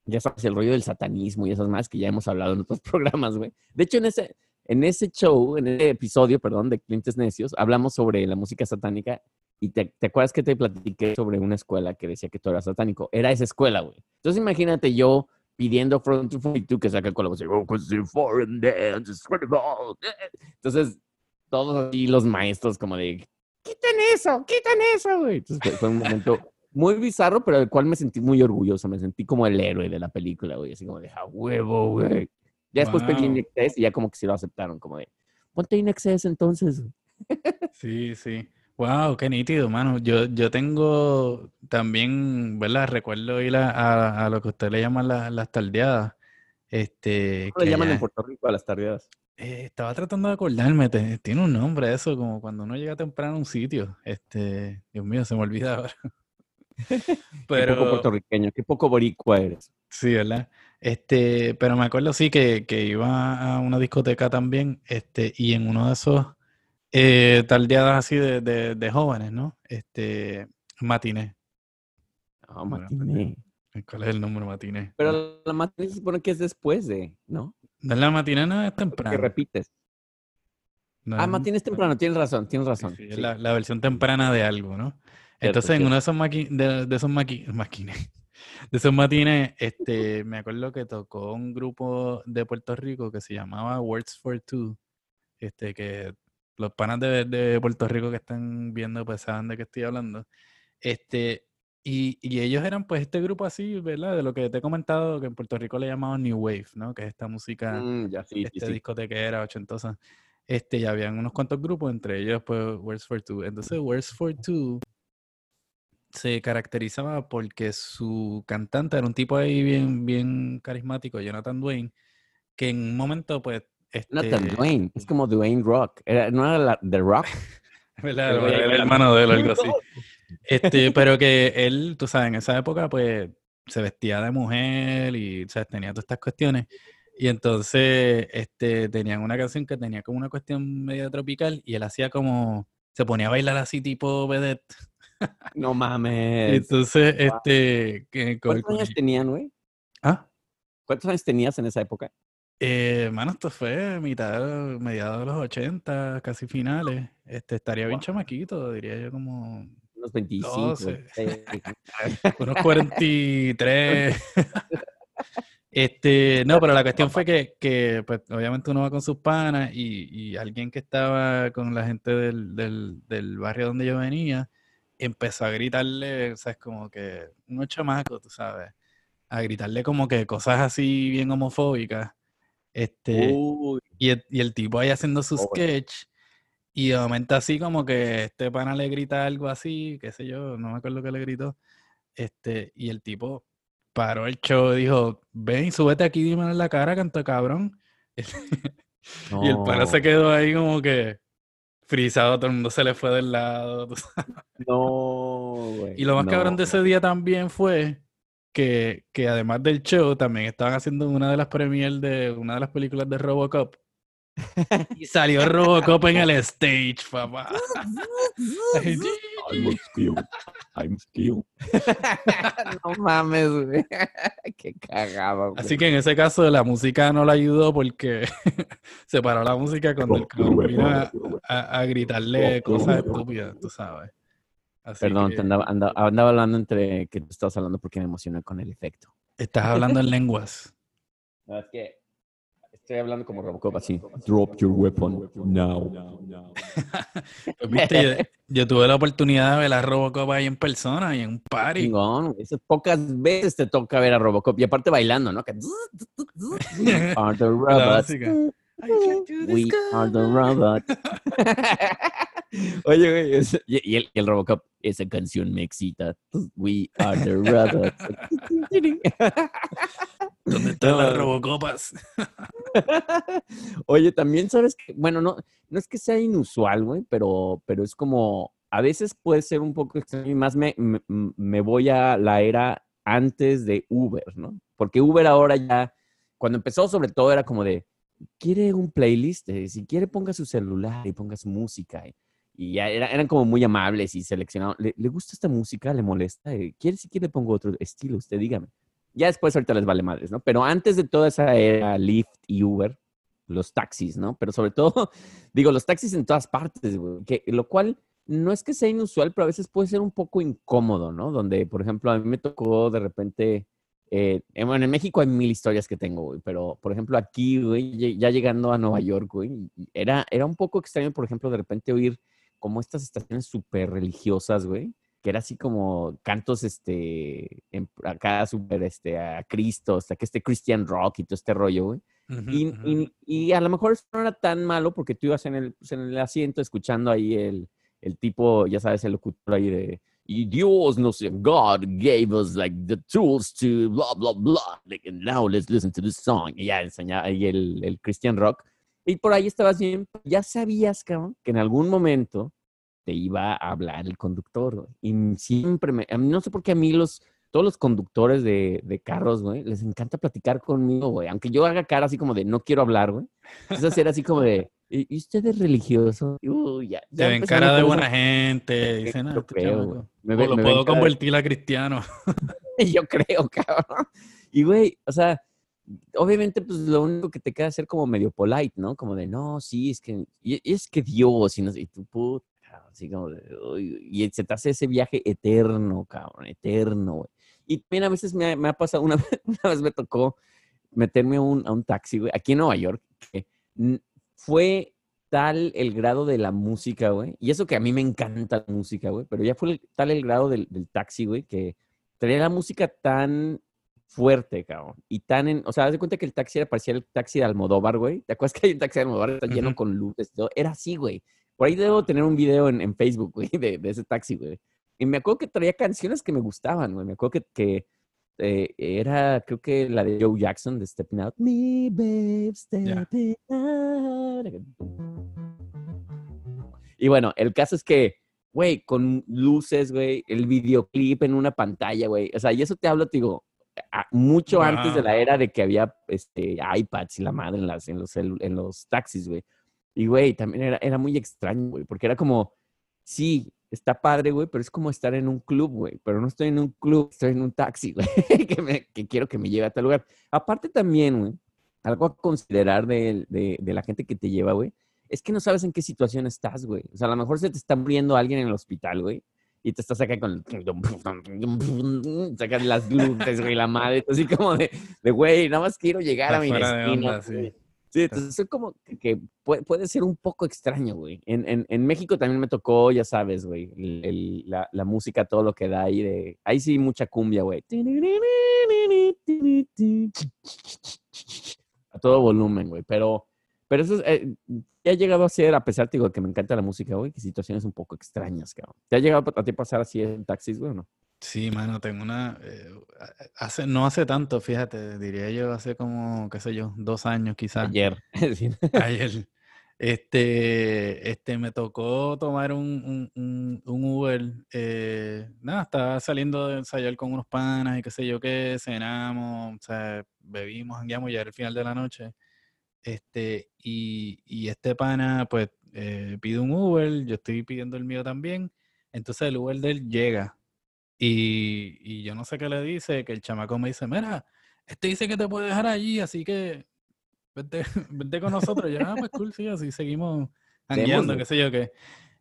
ya sabes, el rollo del satanismo y esas más que ya hemos hablado en otros [LAUGHS] programas, güey. De hecho, en ese, en ese show, en ese episodio, perdón, de Clientes Necios, hablamos sobre la música satánica y te, ¿te acuerdas que te platiqué sobre una escuela que decía que todo era satánico? Era esa escuela, güey. Entonces imagínate yo pidiendo Front 42 que saca voz, "Oh, incredible". Entonces, todos así los maestros como de, quiten eso, quiten eso, güey. Entonces fue, un momento muy bizarro, pero del cual me sentí muy orgulloso. Me sentí como el héroe de la película, güey. Así como de, a huevo, güey. Ya después pedí Wow. Inexcess y ya como que sí lo aceptaron, como de, ponte Inexcess entonces. Sí, sí. Wow, qué nítido, mano. Yo, yo tengo también, ¿verdad? Recuerdo ir a, a- a lo que usted le llama la- las tardeadas. Este, ¿Cómo le llaman allá- en Puerto Rico a las tardeadas? Eh, estaba tratando de acordarme, te- tiene un nombre eso, como cuando uno llega temprano a un sitio. Este, Dios mío, se me olvida ahora. [LAUGHS] Qué poco Pero, puertorriqueño, qué poco boricua eres. sí, ¿verdad? Este, pero me acuerdo sí que, que iba a una discoteca también, este, y en uno de esos eh, tardeadas así de, de, de jóvenes, ¿no? Este, matiné. Ah, Bueno, matiné. ¿Cuál es el número matiné? Pero la matiné se supone que es después de, ¿no? No, La matiné no es Que temprano. repites. No Ah, matiné es temprano, tienes razón, tienes razón. sí, la, la versión temprana de algo, ¿no? Entonces, en cierto. uno de esos, maqui- de, de esos maqui- maquines, de esos matines, este, me acuerdo que tocó un grupo de Puerto Rico que se llamaba Words for Two, este, que los panas de, de Puerto Rico que están viendo, pues saben de qué estoy hablando. Este, y, y ellos eran pues este grupo así, ¿verdad? De lo que te he comentado, que en Puerto Rico le llamaban New Wave, ¿no? Que es esta música Mm, ya, sí, este sí. discotequera ochentosa. Este, y habían unos cuantos grupos, entre ellos, pues, Words for Two. Entonces, Words for Two se caracterizaba porque su cantante era un tipo ahí bien, bien carismático, Jonathan Dwayne, que en un momento, pues, Jonathan este, Dwayne, es como Dwayne Rock. Era, ¿No era la, The Rock? [LAUGHS] ¿verdad? Ya- el hermano de él, algo así. [LAUGHS] Este, pero que él, tú sabes, en esa época, pues, se vestía de mujer y, ¿sabes? Tenía todas estas cuestiones. Y entonces, este, tenían una canción que tenía como una cuestión media tropical y él hacía como, se ponía a bailar así tipo vedette. [LAUGHS] No mames. entonces, este, que, ¿Cuántos con- años tenían, güey? ¿Ah? ¿Cuántos años tenías en esa época? Eh, mano, esto fue mitad, mediados de los 80, casi finales. Este, estaría bien Wow. chamaquito, diría yo como Unos 25. 12. 26. unos 43. Este, no, pero la cuestión fue que, que, pues, obviamente uno va con sus panas y, y alguien que estaba con la gente del, del, del barrio donde yo venía empezó a gritarle, ¿sabes? Como que unos chamacos, tú sabes, a gritarle como que cosas así bien homofóbicas. Este, y el, y el tipo ahí haciendo su sketch y de momento así como que este pana le grita algo así, qué sé yo, no me acuerdo qué le gritó. Este, y el tipo paró el show y dijo, ven, súbete aquí, dime en la cara, canto cabrón. [LAUGHS] Y el pana se quedó ahí como que frisado, todo el mundo se le fue del lado. [LAUGHS] No, güey. Y lo más no. cabrón de ese día también fue que, que además del show, también estaban haciendo una de las premiers de una de las películas de Robocop. Y salió Robocop en el stage, papá. I'm skilled. I'm skilled. [LAUGHS] no mames, güey. [LAUGHS] Qué cagado, güey. Así que en ese caso la música no le ayudó porque [LAUGHS] se paró la música cuando el cabrón vino a, a- a gritarle cosas estúpidas, tú sabes. Así Perdón, que te andaba, andaba, andaba hablando entre que tú estabas hablando porque me emocioné con el efecto. estás hablando en lenguas. No, es que estoy hablando como Robocop así. Drop your weapon now. [LAUGHS] Pues, viste, yo, yo tuve la oportunidad de ver a Robocop ahí en persona y en un party. Esas pocas veces te toca ver a Robocop. Y aparte bailando, ¿no? Que- [LAUGHS] We are the robots. We are the robots. [LAUGHS] Oye, güey. es- [LAUGHS] y, y el, y el Robocop, esa canción me excita. We are the [LAUGHS] robots. ¿Dónde están las. Robocopas? Oye, también sabes que, bueno, no, no es que sea inusual, güey, pero, pero es como, a veces puede ser un poco extraño y más me, me, me voy a la era antes de Uber, ¿no? Porque Uber ahora ya, cuando empezó sobre todo era como de, quiere un playlist, Eh, si quiere ponga su celular y ponga su música. Y, y ya era- eran como muy amables y seleccionados. ¿Le, le gusta esta música? ¿Le molesta? Eh, ¿Quiere si quiere pongo otro estilo? Usted dígame. Ya después ahorita les vale madres, ¿no? Pero antes de toda esa era Lyft y Uber, los taxis, ¿no? Pero sobre [LAUGHS] todo, digo, los taxis en todas partes, güey, que, lo cual no es que sea inusual, pero a veces puede ser un poco incómodo, ¿no? Donde, por ejemplo, a mí me tocó de repente, eh, bueno, en México hay mil historias que tengo, güey, pero, por ejemplo, aquí, güey, ya llegando a Nueva York, güey, era, era un poco extraño, por ejemplo, de repente oír como estas estaciones súper religiosas, güey, que era así como cantos, este, en- acá súper, este, a Cristo, hasta que este Christian rock y todo este rollo, güey. Y a lo mejor eso no era tan malo porque tú ibas en el, pues, en el asiento escuchando ahí el, el tipo, ya sabes, el locutor ahí de, y Dios no sé, God gave us like the tools to blah, blah, blah. Like, and now let's listen to this song. Y ya enseñaba ahí el, el Christian rock. Y por ahí estabas bien, ya sabías, cabrón, que en algún momento te iba a hablar el conductor, güey. Y siempre me, no sé por qué a mí los, todos los conductores de, de carros, güey, les encanta platicar conmigo, güey. Aunque yo haga cara así como de no quiero hablar, güey. Es hacer así como de, ¿y usted es religioso? Y, uy, ya, Te ya ven cara de buena gente. [LAUGHS] Dicen, ah, Yo este creo, güey. Me O lo me puedo de- convertir a cristiano. [LAUGHS] Yo creo, cabrón. Y, güey, o sea, obviamente, pues lo único que te queda es ser como medio polite, ¿no? Como de, no, sí, es que, y, es que Dios, y, no, y tu puta, así como de, y se te hace ese viaje eterno, cabrón, eterno, güey. Y también a veces me ha, me ha pasado, [LAUGHS] una, una vez me tocó meterme a un, a un taxi, güey, aquí en Nueva York, que fue tal el grado de la música, güey, y eso que a mí me encanta la música, güey, pero ya fue el- tal el grado del, del taxi, güey, que traía la música tan fuerte, cabrón. Y tan en, o sea, haz de cuenta que el taxi era parecía el taxi de Almodóvar, güey. ¿Te acuerdas [LAUGHS] que hay un taxi de Almodóvar está lleno Ujú. con luces y todo? Era así, güey. Por ahí debo tener un video en, en Facebook, [LAUGHS] güey, de, de ese taxi, güey. Y me acuerdo que traía canciones que me gustaban, güey. Me acuerdo que, que eh, era, creo que la de Joe Jackson, de Stepping Out. Me, babe, stepping out. Y bueno, el caso es que, güey, con luces, güey, el videoclip en una pantalla, güey. O sea, y eso te hablo, te digo, mucho antes de la era de que había este, iPads y la madre en, las, en, los, en los taxis, güey. Y, güey, también era, era muy extraño, güey, porque era como, sí, está padre, güey, pero es como estar en un club, güey. Pero no estoy en un club, estoy en un taxi, [LAUGHS] güey, que, me- que quiero que me lleve a tal lugar. Aparte también, güey, algo a considerar de, de, de la gente que te lleva, güey, es que no sabes en qué situación estás, güey. O sea, a lo mejor se te está muriendo alguien en el hospital, güey. Y te estás acá con. Sacas las luces, güey, la madre. Así como de, de, güey, nada más quiero llegar Está a mi destino. onda, sí. Sí, entonces es como que, puede, puede ser un poco extraño, güey. En, en, en México también me tocó, ya sabes, güey, el- el- la, la música, todo lo que da ahí de... Ahí sí, mucha cumbia, güey. A todo volumen, güey. Pero, pero eso es, eh, ha llegado a ser, a pesar, digo, que me encanta la música, güey, que situaciones un poco extrañas, cabrón. ¿Te ha llegado a ti pasar así en taxis, güey, o no? Sí, mano, tengo una... eh, hace, no hace tanto, fíjate, diría yo, hace como, qué sé yo, dos años quizás. Ayer. [LAUGHS] Ayer. Este, este, me tocó tomar un, un, un- un Uber. eh, nada, estaba saliendo de ensayar con unos panas y qué sé yo qué, cenamos, o sea, bebimos, jangueamos, ya era el final de la noche. Este, y, y este pana, pues, eh, pide un Uber, yo estoy pidiendo el mío también. Entonces el Uber de él llega y, y yo no sé qué le dice, que el chamaco me dice, mira, este dice que te puede dejar allí, así que vente, [LAUGHS] vente con nosotros. Yo, ah, pues cool, sí, así seguimos Démosle. qué sé yo qué.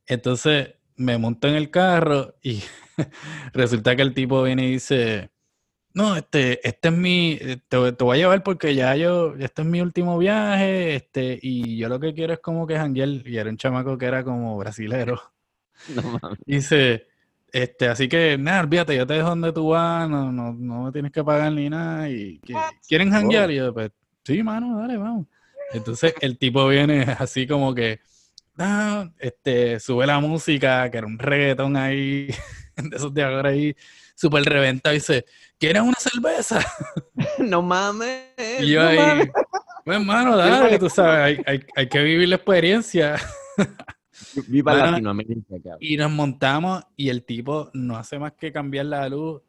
Entonces me monto en el carro y [LAUGHS] resulta que el tipo viene y dice, no, este, este es mi, eh, te, te voy a llevar porque ya yo, este es mi último viaje, este, y yo lo que quiero es como que janguear, y era un chamaco que era como brasilero. [LAUGHS] No mames. [LAUGHS] Dice, este, así que nada, olvídate, yo te dejo donde tú vas, no, no, no me tienes que pagar ni nada. Y que- ¿quieren janguear? Y yo, pues, sí, mano, dale, vamos. Entonces el tipo viene así como que, ah, este, sube la música, que era un reggaetón ahí, [LAUGHS] de esos de ahora ahí, súper reventado, y dice, ¿quieres una cerveza? [LAUGHS] No mames. Y yo no ahí, mames. pues, mano, dale, tú sabes, hay, hay, hay que vivir la experiencia. Viva Mano, [LAUGHS] Latinoamérica, cabrón. Y nos montamos y el tipo no hace más que cambiar la luz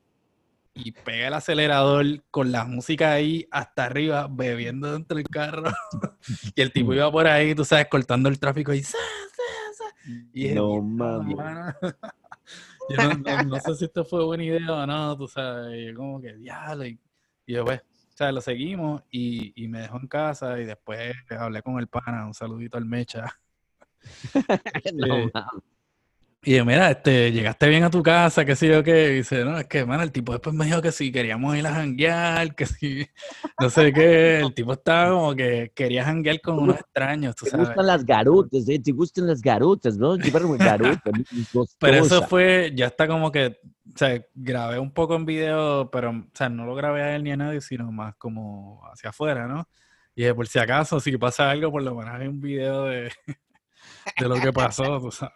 y pega el acelerador con la música ahí hasta arriba, bebiendo dentro del carro. [LAUGHS] y el tipo iba por ahí, tú sabes, cortando el tráfico y... "Sa, sa, sa". Y dije, No "Mierda, mames. Mano". Yo no, no- no sé si esto fue buena idea o no, tú sabes. Y yo como que, diablo. Y, y yo, pues, o sea, lo seguimos y, y me dejó en casa y después hablé con el pana, un saludito al Mecha. [LAUGHS] No Eh. Y yo, mira, este, llegaste bien a tu casa, qué sé yo qué. Y dice, no, es que, mano, el tipo después me dijo que si queríamos ir a janguear, que si, [LAUGHS] no sé qué. El tipo estaba como que quería janguear con unos [LAUGHS] extraños, tú Te sabes. gustan las garotas, ¿eh? Te gustan las garotas, ¿no? Garotas. [LAUGHS] Pero eso fue, ya está como que, o sea, grabé un poco en video, pero, o sea, no lo grabé a él ni a nadie, sino más como hacia afuera, ¿no? Y dije, por si acaso, si pasa algo, por lo menos hay un video de, de lo que pasó, tú sabes.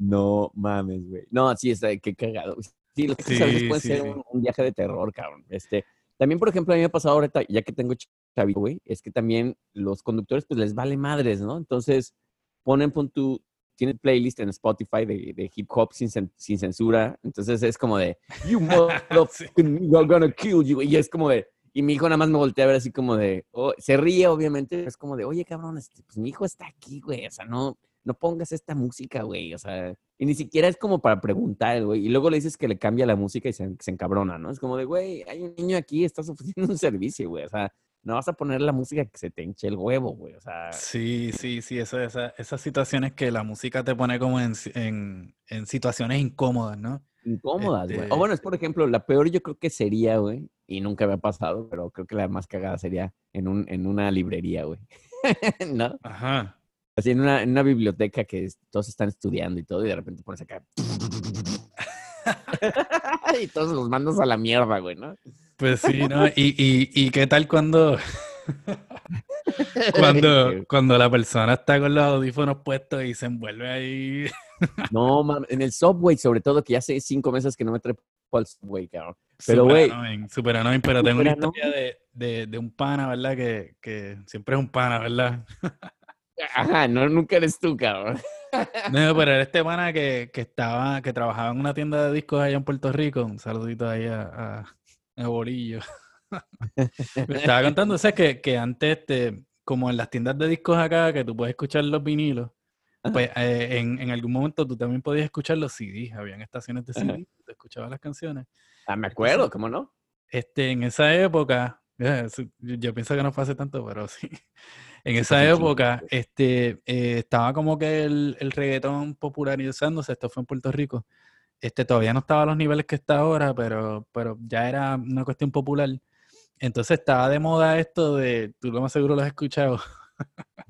No mames, güey. No, sí, está, qué cagado. Sí, los veces Sí, pueden sí, ser sí. un, un viaje de terror, cabrón. Este, también, por ejemplo, a mí me ha pasado ahorita, ya que tengo chavito, güey, es que también los conductores, pues les vale madres, ¿no? Entonces, ponen, pon tu, tienen playlist en Spotify de, de hip hop sin, sin censura. Entonces es como de, you [LAUGHS] motherfucking, I'm gonna kill you. Y es como de, y mi hijo nada más me voltea a ver así como de, oh, se ríe, obviamente, es como de, oye, cabrón, este, pues mi hijo está aquí, güey, o sea, no, no pongas esta música, güey, o sea, y ni siquiera es como para preguntar, güey, y luego le dices que le cambia la música y se, se encabrona, ¿no? Es como de, güey, hay un niño aquí, estás ofreciendo un servicio, güey, o sea, no vas a poner la música que se te hinche el huevo, güey, o sea, Sí, sí, sí, eso, esa- esas situaciones que la música te pone como en, en, en situaciones incómodas, ¿no? incómodas, güey. Este- O bueno, es por ejemplo, la peor yo creo que sería, güey, y nunca me ha pasado, pero creo que la más cagada sería en, un, en una librería, güey. [LAUGHS] ¿No? Ajá. Así en una, en una biblioteca que es- todos están estudiando y todo, y de repente pones acá. y todos los mandas a la mierda, güey, ¿no? Pues sí, ¿no? Y, y, y qué tal cuando, [LAUGHS] cuando, cuando la persona está con los audífonos puestos y se envuelve ahí. [LAUGHS] No, mames, en el subway, sobre todo, que ya hace cinco meses que no me trepo al subway, cabrón. Pero, Super güey. annoying, super annoying, pero tengo una historia de, de, de un pana, ¿verdad? Que, que siempre es un pana, ¿verdad? [LAUGHS] Ajá, no, nunca eres tú, cabrón. No, pero era este pana que, que estaba, que trabajaba en una tienda de discos allá en Puerto Rico. Un saludito ahí a, a, a Bolillo. [LAUGHS] Me estaba contando, ¿sabes? Que, que antes, este, como en las tiendas de discos acá, que tú puedes escuchar los vinilos, pues eh, en, en algún momento tú también podías escuchar los CDs. Habían estaciones de. CD, tú escuchabas las canciones. Ah, me acuerdo, ¿cómo no? Este, en esa época, [LAUGHS] yo yo pienso que no fue hace tanto, pero sí. En esa época, pues. este, eh, estaba como que el, el reggaetón popularizándose, esto fue en Puerto Rico. Este, todavía no estaba a los niveles que está ahora, pero, pero ya era una cuestión popular. Entonces estaba de moda esto de, tú lo más seguro lo has escuchado, [LAUGHS]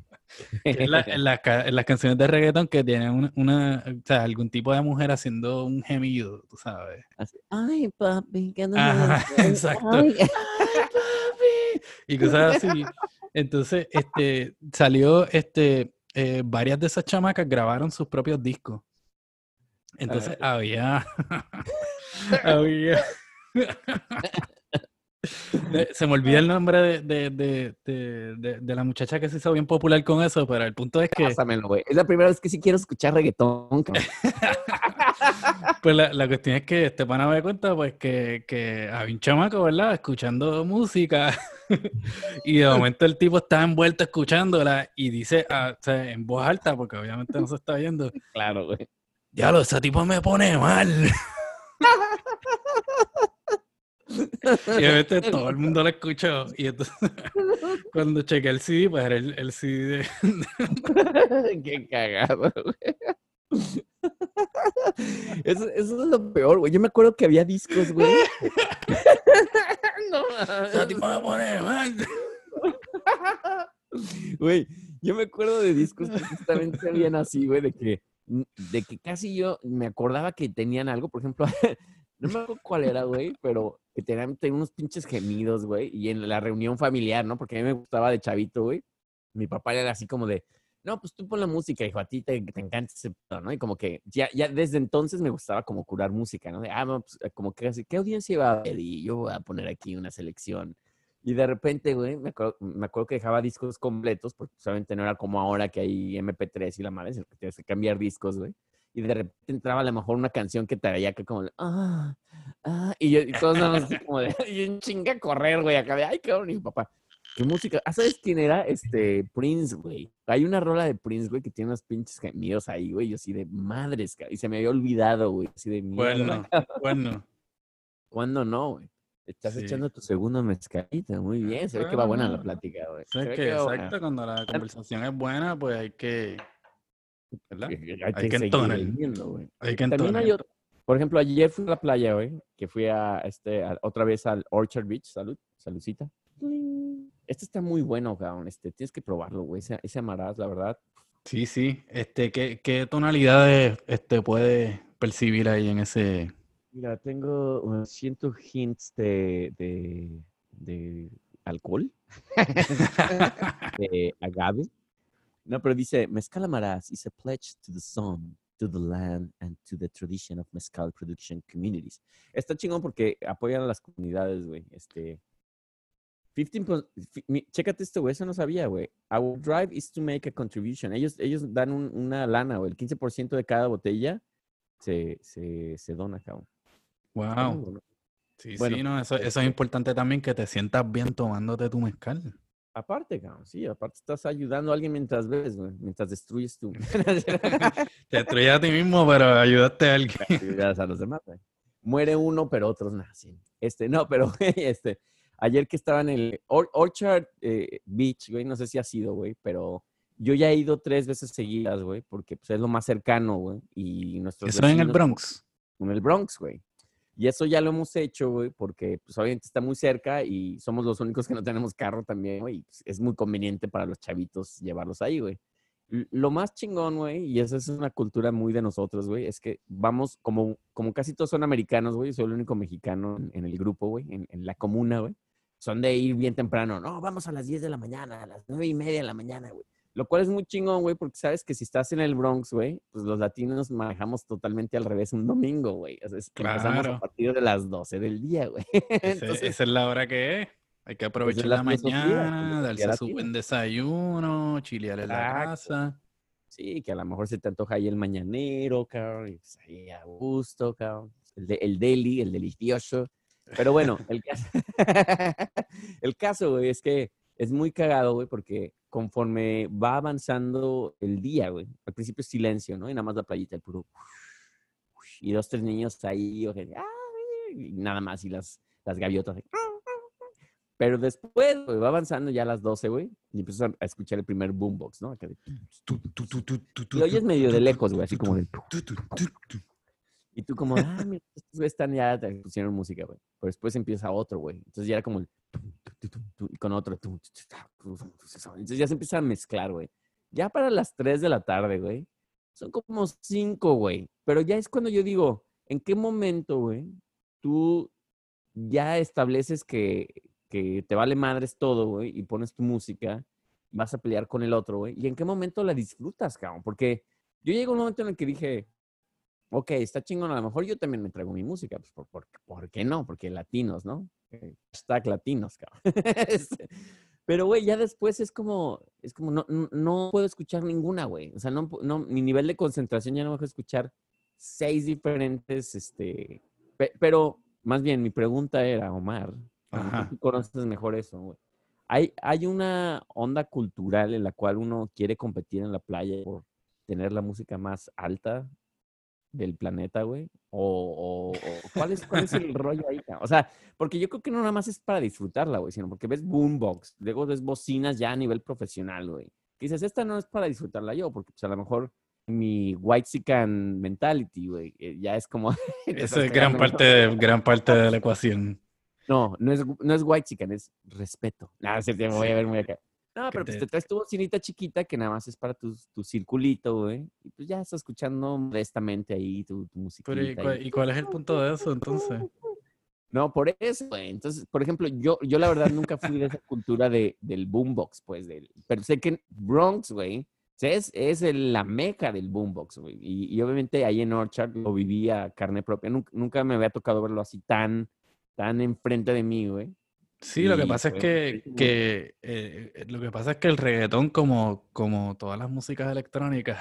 la- en, las ca- en las canciones de reggaetón que tienen una, una- o sea, algún tipo de mujer haciendo un gemido, tú sabes. Así, Ay, papi, que no Ajá, [LAUGHS] exacto. Ay. ¡Ay, papi! Y cosas así. Entonces, este, salió, este, eh, varias de esas chamacas grabaron sus propios discos. Entonces había, [LAUGHS] [LAUGHS] Había- Se me olvida el nombre de, de, de, de, de- de la muchacha que se hizo bien popular con eso, pero el punto es que Pásamelo, güey. Es la primera vez que sí quiero escuchar reggaetón, [LAUGHS] pues la, la cuestión es que este pana me da cuenta pues que, que había un chamaco, ¿verdad? Escuchando música [LAUGHS] y de momento el tipo está envuelto escuchándola y dice ah, o sea, en voz alta, porque obviamente no se está viendo, Claro, güey. diablo, ese tipo me pone mal. [LAUGHS] Y obviamente [LAUGHS] todo el mundo lo escuchó. Y entonces, [LAUGHS] cuando chequé el CD, pues era el, el CD de... [LAUGHS] Qué cagado, güey. Eso, eso es lo peor, güey. Yo me acuerdo que había discos, güey. no, mal. Güey, yo me acuerdo de discos que justamente habían así, güey, de que, de que casi yo me acordaba que tenían algo, por ejemplo, no me acuerdo cuál era, güey, pero que tenían, tenían unos pinches gemidos, güey, y en la reunión familiar, ¿no? Porque a mí me gustaba de chavito, güey. Mi papá era así como de, no, pues tú pon la música, hijo, a ti te, te encanta ese pedo, ¿no? Y como que ya, ya desde entonces me gustaba como curar música, ¿no? De, ah, no, pues, como que ¿qué audiencia va a ver? Y yo voy a poner aquí una selección. Y de repente, güey, me acuerdo, me acuerdo que dejaba discos completos, porque solamente no era como ahora que hay MP3 y la madre, sino que tienes que cambiar discos, güey. Y de repente entraba a lo mejor una canción que traía que como, ah, ah, y, yo, y todos nada más como de, [LAUGHS] y un chinga a correr, güey, acá de, ay, cabrón, y mi papá, ¿qué música? Ah, ¿sabes quién era? Este, Prince, güey. Hay una rola de Prince, güey, que tiene unos pinches gemidos ahí, güey, yo así de madres, cabrón, y se me había olvidado, güey, así de mierda. Bueno, bueno. [LAUGHS] ¿Cuándo no, güey? Estás Sí. echando tu segundo mezcalita, muy bien, se ve que va buena la Ah, plática, güey. Que buena. Exacto, cuando la conversación es buena, pues hay que... ¿Verdad? Hay que, entonar. Hay que. Por ejemplo, ayer fui a la playa, güey, que fui a este, a- otra vez al Orchard Beach. Salud, saludcita. Este está muy bueno, cabrón. Este, tienes que probarlo, güey. Ese, ese amarás, la verdad. Sí, sí. Este, ¿qué, qué tonalidades este, puedes percibir ahí en ese... Mira, tengo unos 100 hints de, de, de alcohol, [LAUGHS] de agave. No, pero dice, Mezcal Amarás is a pledge to the sun, to the land, and to the tradition of mezcal production communities. Está chingón porque apoyan a las comunidades, güey. Este, 15, pos- fi- mi- chécate esto, güey, eso no sabía, güey. Our drive is to make a contribution. Ellos, ellos dan un- una lana, güey. El 15% de cada botella se, se, se dona, cabrón. Wow. Sí, Bueno, sí, no, eso, eso este- es importante también, que te sientas bien tomándote tu mezcal. Aparte, cabrón, sí, aparte estás ayudando a alguien mientras ves, güey, mientras destruyes tú. [LAUGHS] Te destruyes a ti mismo, pero ayudaste a alguien. Ayudas a los demás, güey. Muere uno, pero otros nacen. Este, no, pero, [LAUGHS] güey, este, ayer que estaba en el Or- Orchard eh, Beach, güey, no sé si ha sido, güey, pero yo ya he ido tres veces seguidas, güey, porque pues, es lo más cercano, güey, y nuestros Eso es en el vecinos- Bronx. en el Bronx, güey. Y eso ya lo hemos hecho, güey, porque pues obviamente está muy cerca y somos los únicos que no tenemos carro también, güey. pues, es muy conveniente para los chavitos llevarlos ahí, güey. Lo más chingón, güey, y esa es una cultura muy de nosotros, güey, es que vamos, como, como casi todos son americanos, güey, soy el único mexicano en, en el grupo, güey, en, en la comuna, güey. Son de ir bien temprano, no, vamos a las 10 de la mañana, a las 9 y media de la mañana, güey. Lo cual es muy chingón, güey, porque sabes que si estás en el Bronx, güey, pues los latinos manejamos totalmente al revés un domingo, güey. O sea, es- empezamos Claro. a partir de las 12 del día, güey. [LAUGHS] Entonces, esa es la hora que es. Hay que aprovechar la la, filosofía, mañana, darse su buen desayuno, chilear en la casa. sí, que a lo mejor se te antoja ahí el mañanero, cabrón, y pues ahí a gusto, cabrón. El, de- el deli, el delicioso. Pero bueno, el [LAUGHS] caso, [LAUGHS] el caso, güey, es que es muy cagado, güey, porque conforme va avanzando el día, güey, al principio es silencio, ¿no? Y nada más la playita, el puro... Y dos, tres niños ahí, "Ah", y nada más, y las, las gaviotas. Pero después, güey, va avanzando ya a las 12, güey, y empiezas a escuchar el primer boombox, ¿no? Y oyes medio de lejos, güey, así como de... Y tú como, ah, mira, estos güeyes están ya, te pusieron música, güey. Pero después empieza otro, güey. Entonces ya era como el... Y con otro... Entonces ya se empieza a mezclar, güey. Ya para las 3 de la tarde, güey. Son como 5, güey. Pero ya es cuando yo digo, ¿en qué momento, güey? Tú ya estableces que, que te vale madres todo, güey, y pones tu música, vas a pelear con el otro, güey. ¿Y en qué momento la disfrutas, cabrón? Porque yo llego a un momento en el que dije, ok, está chingón, a lo mejor yo también me traigo mi música, pues, ¿por, por, por qué no? Porque latinos, ¿no? Eh, Hashtag latinos, cabrón. [LAUGHS] Pero, güey, ya después es como, es como, no, no, puedo escuchar ninguna, güey. O sea, no, no, mi nivel de concentración ya no me deja escuchar seis diferentes, este, pe- pero más bien mi pregunta era, Omar, Ajá. tú conoces mejor eso, güey. Hay, hay una onda cultural en la cual uno quiere competir en la playa por tener la música más alta del planeta, güey? O, o- o ¿cuál, es, ¿cuál es el rollo ahí? O sea, porque yo creo que no nada más es para disfrutarla, güey, sino porque ves boombox, luego ves bocinas ya a nivel profesional, güey. Que dices, esta no es para disfrutarla yo, porque pues a lo mejor mi white mentality, güey, eh, ya es como... [LAUGHS] Esa es gran parte, de, gran parte de la ecuación. No, no es, no es white es respeto. Nada, se te voy a ver muy acá. No, pero pues te- te traes tu bocinita chiquita que nada más es para tu, tu circulito, güey. Y pues ya estás escuchando modestamente ahí tu, tu. Pero, ¿y, cuál, y cuál es el punto de eso entonces? No, por eso, güey. Entonces, por ejemplo, yo, yo la verdad nunca fui de esa cultura de, del boombox, pues, del, pero sé que Bronx, güey, es, es el- la meca del boombox, güey. Y, y obviamente ahí en Orchard lo vivía carne propia. Nunca, nunca me había tocado verlo así tan, tan enfrente de mí, güey. Sí, lo que pasa es pues, que, que eh, eh, lo que pasa es que el reggaetón, como, como todas las músicas electrónicas,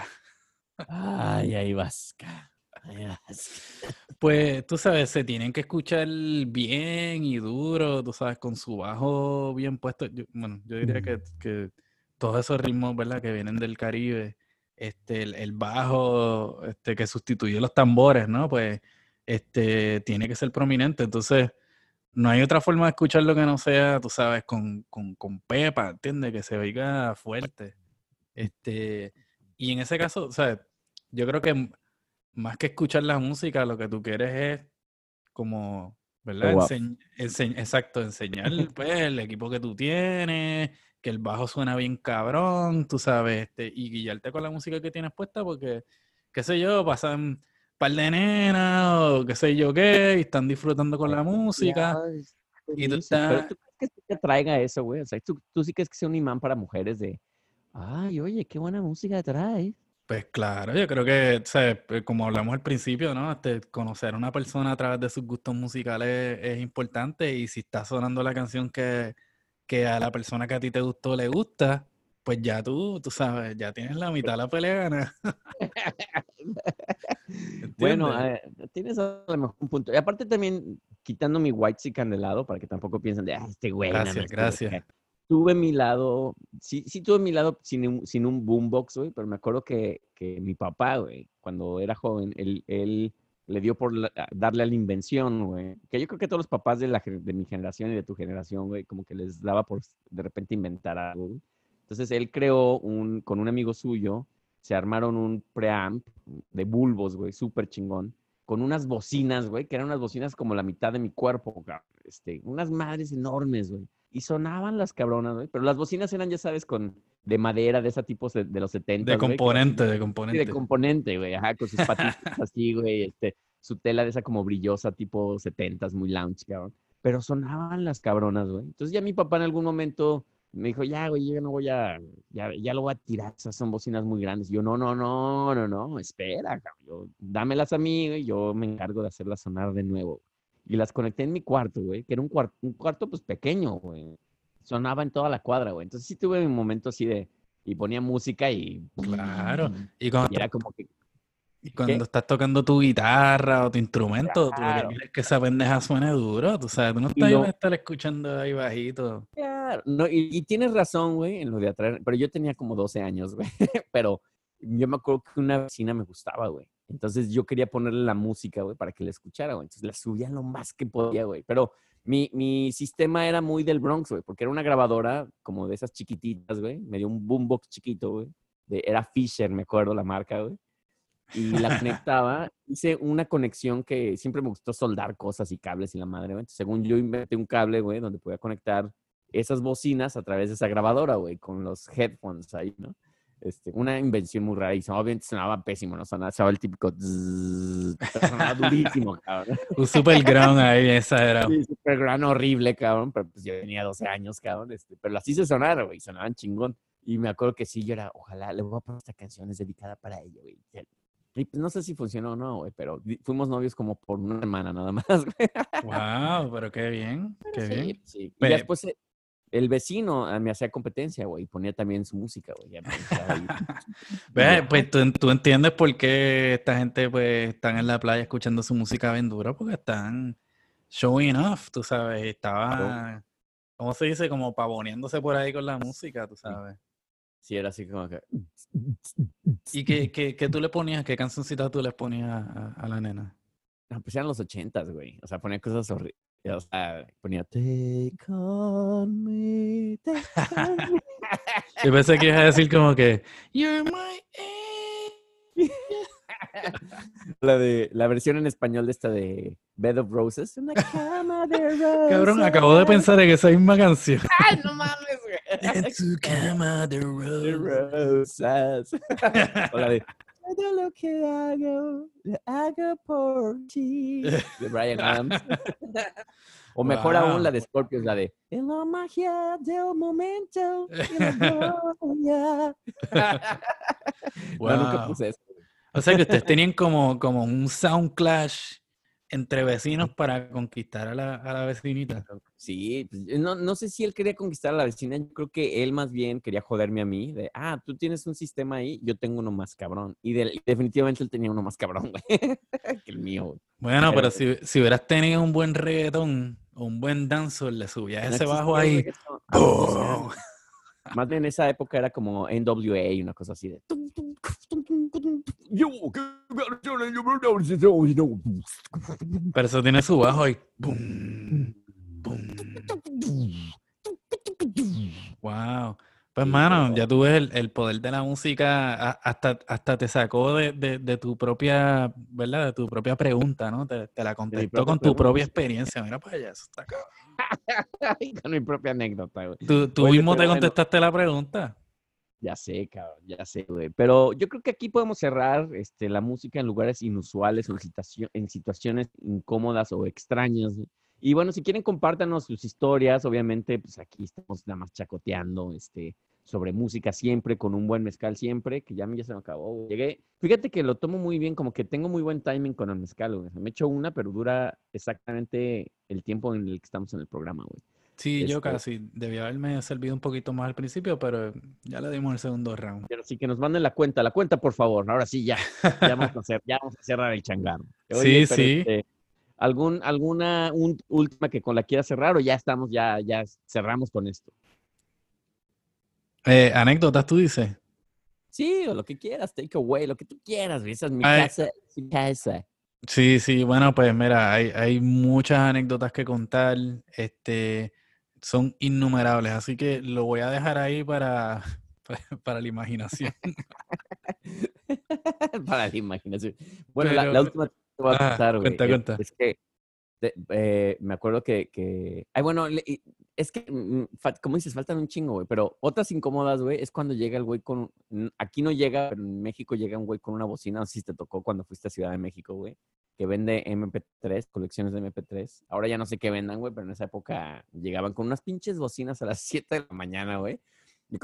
Ay, ahí vas. [LAUGHS] ahí vas. pues tú sabes, se tienen que escuchar bien y duro, tú sabes, con su bajo bien puesto. Yo- bueno, yo diría que, que todos esos ritmos, ¿verdad? Que vienen del Caribe, este, el, el bajo, este, que sustituye los tambores, ¿no? Pues, este, tiene que ser prominente. Entonces, no hay otra forma de escucharlo que no sea, tú sabes, con, con, con pepa, ¿entiendes? Que se oiga fuerte. Este, y en ese caso, o sea, yo creo que más que escuchar la música, lo que tú quieres es como, ¿verdad? Enseñ- exacto, enseñar pues el equipo que tú tienes, que el bajo suena bien cabrón, tú sabes, este, y guiarte con la música que tienes puesta porque, qué sé yo, pasan par de nenas o qué sé yo qué, y están disfrutando con la música. Ya, es y tú buenísimo. Pero estás- tú crees que sí te traiga eso, güey. O sea, ¿tú, tú sí crees que sea un imán para mujeres de, ay, oye, qué buena música traes. Pues claro, yo creo que, o sea, pues, como hablamos al principio, ¿no? Este, conocer a una persona a través de sus gustos musicales es importante y si está sonando la canción que, que a la persona que a ti te gustó le gusta, pues ya tú, tú sabes, ya tienes la mitad de la pelea gana. [LAUGHS] Bueno, eh, tienes a lo mejor un punto. Y aparte también quitando mi white chican de lado para que tampoco piensen de, ah, este güey. Gracias, quiere gracias. acá". Tuve mi lado, sí, sí tuve mi lado sin un, sin un boombox, güey, pero me acuerdo que, que mi papá, güey, cuando era joven, él, él le dio por la- darle a la invención, güey. Que yo creo que todos los papás de, la, de mi generación y de tu generación, güey, como que les daba por de repente inventar algo, güey. Entonces él creó un, con un amigo suyo, se armaron un preamp de bulbos, güey, súper chingón, con unas bocinas, güey, que eran unas bocinas como la mitad de mi cuerpo, cabrón. Este, unas madres enormes, güey. Y sonaban las cabronas, güey. Pero las bocinas eran, ya sabes, con de madera, de ese tipo se- de los 70. De que- componente, de Sí, componente. de componente, güey, ajá, con sus patitas [LAUGHS] así, güey, este, su tela de esa como brillosa, tipo 70s, muy lounge, cabrón. Pero sonaban las cabronas, güey. Entonces ya mi papá en algún momento me dijo, ya, güey, yo no voy a, ya, ya lo voy a tirar, esas son bocinas muy grandes. Y yo, no, no, no, no, no, espera, cabrón. Yo, dámelas a mí, güey, yo me encargo de hacerlas sonar de nuevo. Y las conecté en mi cuarto, güey, que era un, cuarto un cuarto, pues, pequeño, güey. Sonaba en toda la cuadra, güey. Entonces sí tuve un momento así de, y ponía música y... Claro. Y cuando, Y era como que, y cuando estás tocando tu guitarra o tu instrumento, tú Claro. que quieres es que esa pendeja suene duro, tú sabes, tú no estás lo- para estar escuchando ahí bajito. Claro, no, y, y tienes razón, güey, en lo de atraer, pero yo tenía como 12 años, güey, [LAUGHS] pero yo me acuerdo que una vecina me gustaba, güey. Entonces yo quería ponerle la música, güey, para que la escuchara, güey. Entonces la subía lo más que podía, güey. Pero mi, mi sistema era muy del Bronx, güey, porque era una grabadora como de esas chiquititas, güey. Me dio un boombox chiquito, güey. Era Fisher, me acuerdo la marca, güey. Y la [LAUGHS] conectaba, hice una conexión que siempre me gustó soldar cosas y cables y la madre, güey. Entonces, según yo inventé un cable, güey, donde podía conectar esas bocinas a través de esa grabadora, güey, con los headphones ahí, ¿no? Este, una invención muy rara y obviamente sonaba pésimo, ¿no? Sonaba, sonaba el típico sonaba durísimo, [LAUGHS] cabrón. Un super ground ahí, esa era. Sí, súper gran, horrible, cabrón, pero pues yo tenía 12 años, cabrón, este, pero así se sonaron, güey, sonaban chingón. Y me acuerdo que sí, yo era, ojalá, le voy a poner esta canción, es dedicada para ella, güey. Y pues no sé si funcionó o no, güey, pero fuimos novios como por una semana nada más, [LAUGHS] güey. Wow, pero qué bien, qué Sí, bien. sí. Y después eh, el vecino ah, me hacía competencia, güey, y ponía también su música, güey. yo, [LAUGHS] pues tú, tú entiendes por qué esta gente pues están en la playa escuchando su música bien dura, porque están showing off, tú sabes, estaba, ¿cómo se dice? Como pavoneándose por ahí con la música, tú sabes. Sí, era así como que... ¿Y qué, qué, qué tú le ponías, qué cancioncita tú le ponías a, a la nena? No, pues eran los ochentas, güey. O sea, ponía cosas horribles. O sea, ponía Take on me, take on me. Yo pensé que ibas a decir como que You're my angel". [LAUGHS] La de la versión en español de esta de Bed of Roses. Una cama de rosas. [LAUGHS] Cabrón, acabo de pensar en esa misma canción. [LAUGHS] Ay, no mames, En [LAUGHS] su cama de rosas. rosas. o la de [LAUGHS] Todo lo que hago, lo hago por ti. De Brian Adams. [LAUGHS] O mejor aún la de Scorpions, la de En la magia del momento. y la gloria". No, nunca Wow. puse eso. O sea que ustedes tenían como, como un sound clash entre vecinos para conquistar a la, a la vecinita. Sí, pues, no, no sé si él quería conquistar a la vecina, yo creo que él más bien quería joderme a mí, de, ah, tú tienes un sistema ahí, yo tengo uno más cabrón. Y de- definitivamente él tenía uno más cabrón, güey, [LAUGHS] que el mío. güey. Bueno, Pero- pero si, si hubieras tenido un buen reggaetón o un buen danzo, le subías No ese bajo ahí. Ah, ¡pum! Más bien en esa época era como NWA y una cosa así de... Yo, Pero eso tiene su bajo. ¡pum! Wow. Pues, mano, ya tú ves el, el poder de la música, a- hasta, hasta te sacó de, de- de tu propia, ¿verdad? De tu propia pregunta, ¿no? Te, te la contestó con tu pregunta. propia experiencia. Mira para allá, eso está. [LAUGHS] Con mi propia anécdota, güey. Tú, tú mismo te contestaste la pregunta. Ya sé, cabrón, ya sé, güey. Pero yo creo que aquí podemos cerrar este, la música en lugares inusuales o en, situacio- en situaciones incómodas o extrañas. Y bueno, si quieren, compártanos sus historias. Obviamente, pues aquí estamos nada más chacoteando este, sobre música siempre, con un buen mezcal siempre, que ya ya se me acabó. güey. Llegué, fíjate que lo tomo muy bien, como que tengo muy buen timing con el mezcal, güey. Me echo una, pero dura exactamente el tiempo en el que estamos en el programa, güey. Sí, yo Este- casi. Debía haberme servido un poquito más al principio, pero ya le dimos el segundo round. Pero sí que nos manden la cuenta, la cuenta, por favor. Ahora sí, ya. Ya vamos a, [LAUGHS] hacer, ya vamos a cerrar el changarro. Sí, pero, sí. este, ¿algún, ¿Alguna un- última que con la quieras cerrar o ya estamos, ya, ya cerramos con esto? Eh, anécdotas, tú dices. Sí, o lo que quieras, take away, lo que tú quieras. Esa es mi Ay. casa, es mi casa. Sí, sí, bueno, pues mira, hay, hay muchas anécdotas que contar, este, son innumerables, asy que lo voy a dejar ahí para, [LAUGHS] para la imaginación. [LAUGHS] Para la imaginación. Bueno, la, Pero- la última que te voy a contar, cuenta, cuenta. Es que eh, me acuerdo que. Ay, bueno, es que, mm, como dices, faltan un chingo, güey. Pero otras incómodas, güey, es cuando llega el güey con... Aquí no llega, pero en México llega un güey con una bocina. No si te tocó cuando fuiste a Ciudad de México, güey. Que vende MP3, colecciones de MP3. Ahora ya no sé qué vendan, güey, pero en esa época llegaban con unas pinches bocinas a las [LAUGHS] 7 de la mañana, güey. Y,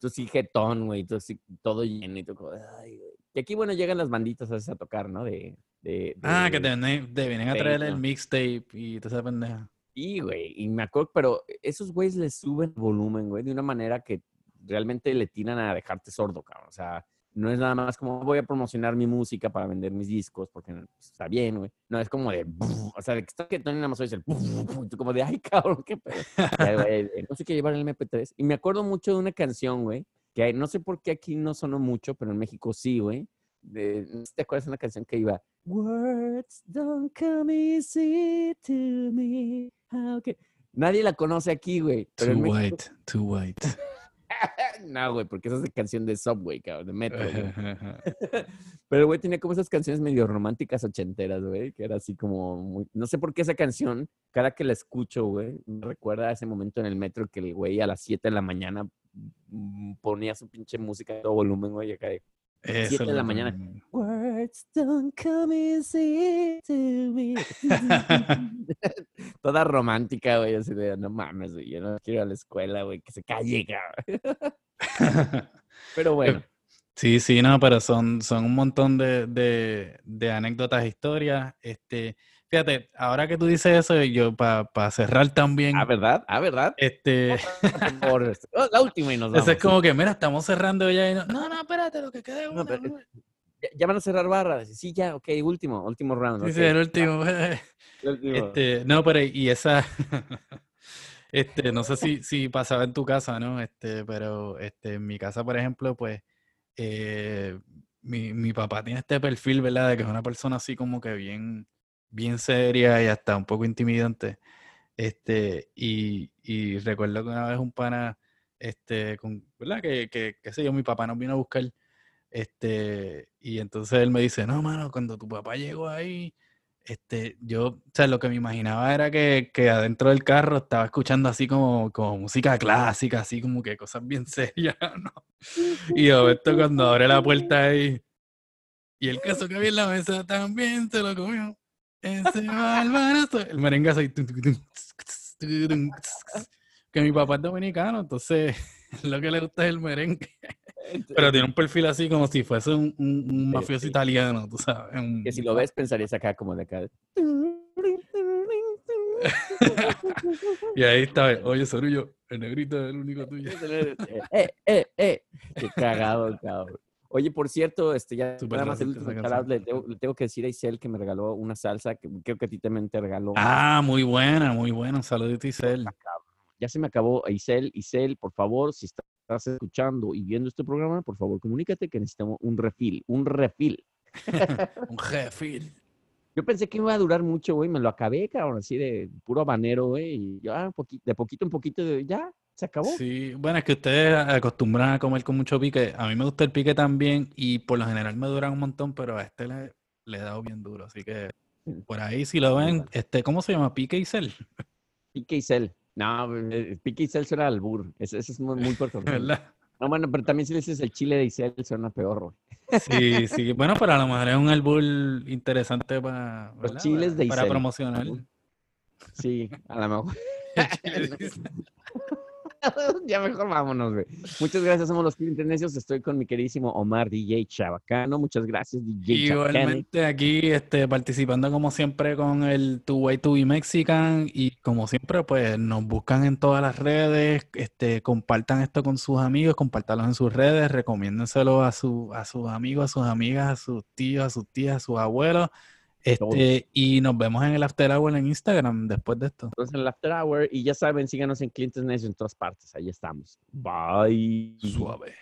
tú sí jetón, güey, y tú sí todo lleno y tú ay, Y aquí, bueno, llegan las banditas a veces a tocar, ¿no? De, de, Ah, que te, vienen- te vienen a traer el mixtape y toda esa pendeja. Sí, güey, y me acuerdo, pero esos güeyes le suben el volumen, güey, de una manera que realmente le tiran a dejarte sordo, cabrón. O sea, no es nada más como voy a promocionar mi música para vender mis discos, porque pues, está bien, güey. No, es como de, o sea, de que está que Tony nada más oyes el, y tú como de, ay, cabrón, qué pedo. [LAUGHS] No sé qué llevar el MP3. Y me acuerdo mucho de una canción, güey, que hay- no sé por qué aquí no sonó mucho, pero en México sí, güey. ¿Te acuerdas de una canción que iba Words don't come easy to me. How can-" Nadie la conoce aquí, güey. Too México- white, too white. [LAUGHS] no, güey, porque esa es de canción de Subway, cabrón, de Metro. güey. [LAUGHS] Pero, güey, tenía como esas canciones medio románticas ochenteras, güey, que era así como muy... No sé por qué esa canción, cada que la escucho, güey, me recuerda a ese momento en el metro que el güey a las 7 de la mañana ponía su pinche música a todo volumen, güey, acá de... Eso Siete de es la mañana. Words don't come easy to me. [LAUGHS] Toda romántica, güey, así de, no mames, güey, yo no quiero ir a la escuela, güey, que se calle, cabrón. [LAUGHS] Pero bueno, Sí, sí, no, pero son, son un montón de, de, de anécdotas, historias. Este, fíjate, ahora que tú dices eso, yo para cerrar también. Ah, ¿verdad? Ah, ¿verdad? Este. Por, la última y nos vamos. Eso es como que, mira, estamos cerrando ya y no. No, no, espérate, lo que quede es una, No, pero- Ya, ya van a cerrar barras. Sí, ya, ok, último, último round. Sí, ok. sí, el último. [LAUGHS] El último. Este, no, pero y esa, [LAUGHS] este, no sé si, si pasaba en tu casa, ¿no? Este, pero este, en mi casa, por ejemplo, pues, eh, mi, mi papá tiene este perfil, ¿verdad? De que es una persona así como que bien, bien seria y hasta un poco intimidante. Este, y, y recuerdo que una vez un pana, este, con, ¿verdad? Que, que, qué sé yo, mi papá nos vino a buscar, este, y entonces él me dice, no, mano, cuando tu papá llegó ahí, este, yo, o sea, lo que me imaginaba era que, que adentro del carro estaba escuchando así como, como música clásica, así como que cosas bien [LAUGHS] serias, ¿no? Y yo, esto cuando abre la puerta ahí, y el queso que había en la mesa también se lo comió. El merengue así. Que mi papá es dominicano, entonces [LAUGHS] lo que le gusta es el merengue. Pero tiene un perfil así como si fuese un, un- un mafioso sí. italiano, tú sabes. un- Que si lo ves, pensarías acá como de acá. [LAUGHS] Y ahí está, oye, Sorullo, el negrito es el único tuyo. [LAUGHS] eh, eh, eh. Qué cagado, cabrón. Oye, por cierto, este ya Súper nada más el último le, tengo, le tengo que decir a Isel que me regaló una salsa que creo que a ti también te regaló. Ah, muy buena, muy buena. Un saludito, Isel. Ya se me acabó, Isel, Isel, por favor, si estás escuchando y viendo este programa, por favor, comunícate que necesitamos un refil, un refil. [LAUGHS] Un jefe. Yo pensé que iba a durar mucho, güey, me lo acabé, cabrón, así de puro habanero, güey, y poqui- de poquito en poquito, de- ya, se acabó. Sí, bueno, es que ustedes acostumbran a comer con mucho pique. A mí me gusta el pique también y por lo general me duran un montón, pero a este le, le he dado bien duro. Así que por ahí si lo ven, este, ¿cómo se llama? Pique y cel, Pique Isel. No, eh, Pique Isel suena al albur, ese, ese es muy, muy. [LAUGHS] ¿verdad? No, bueno, pero también si le dices el chile de Isel, suena peor, güey. Sí, [LAUGHS] sí. Bueno, pero a lo mejor es un árbol interesante para, Los ¿verdad? chiles para, de para Isel. promocionar. Sí, a lo mejor. [LAUGHS] [LAUGHS] Ya mejor vámonos, güey. Muchas gracias, somos los Clientes Necios. Estoy con mi queridísimo Omar DJ Chabacano. Muchas gracias, DJ. Igualmente aquí este, participando como siempre con el Tu Way To Be Mexican y como siempre pues nos buscan en todas las redes, este, compartan esto con sus amigos, compártanlo en sus redes, recomiéndenselo a, su, a sus amigos, a sus amigas, a sus tíos, a sus tías, a sus abuelos. Este, y nos vemos en el After Hour en Instagram después de esto. Entonces, en el After Hour. Y ya saben, síganos en Clientes Necios en todas partes. Ahí estamos. Bye. Suave.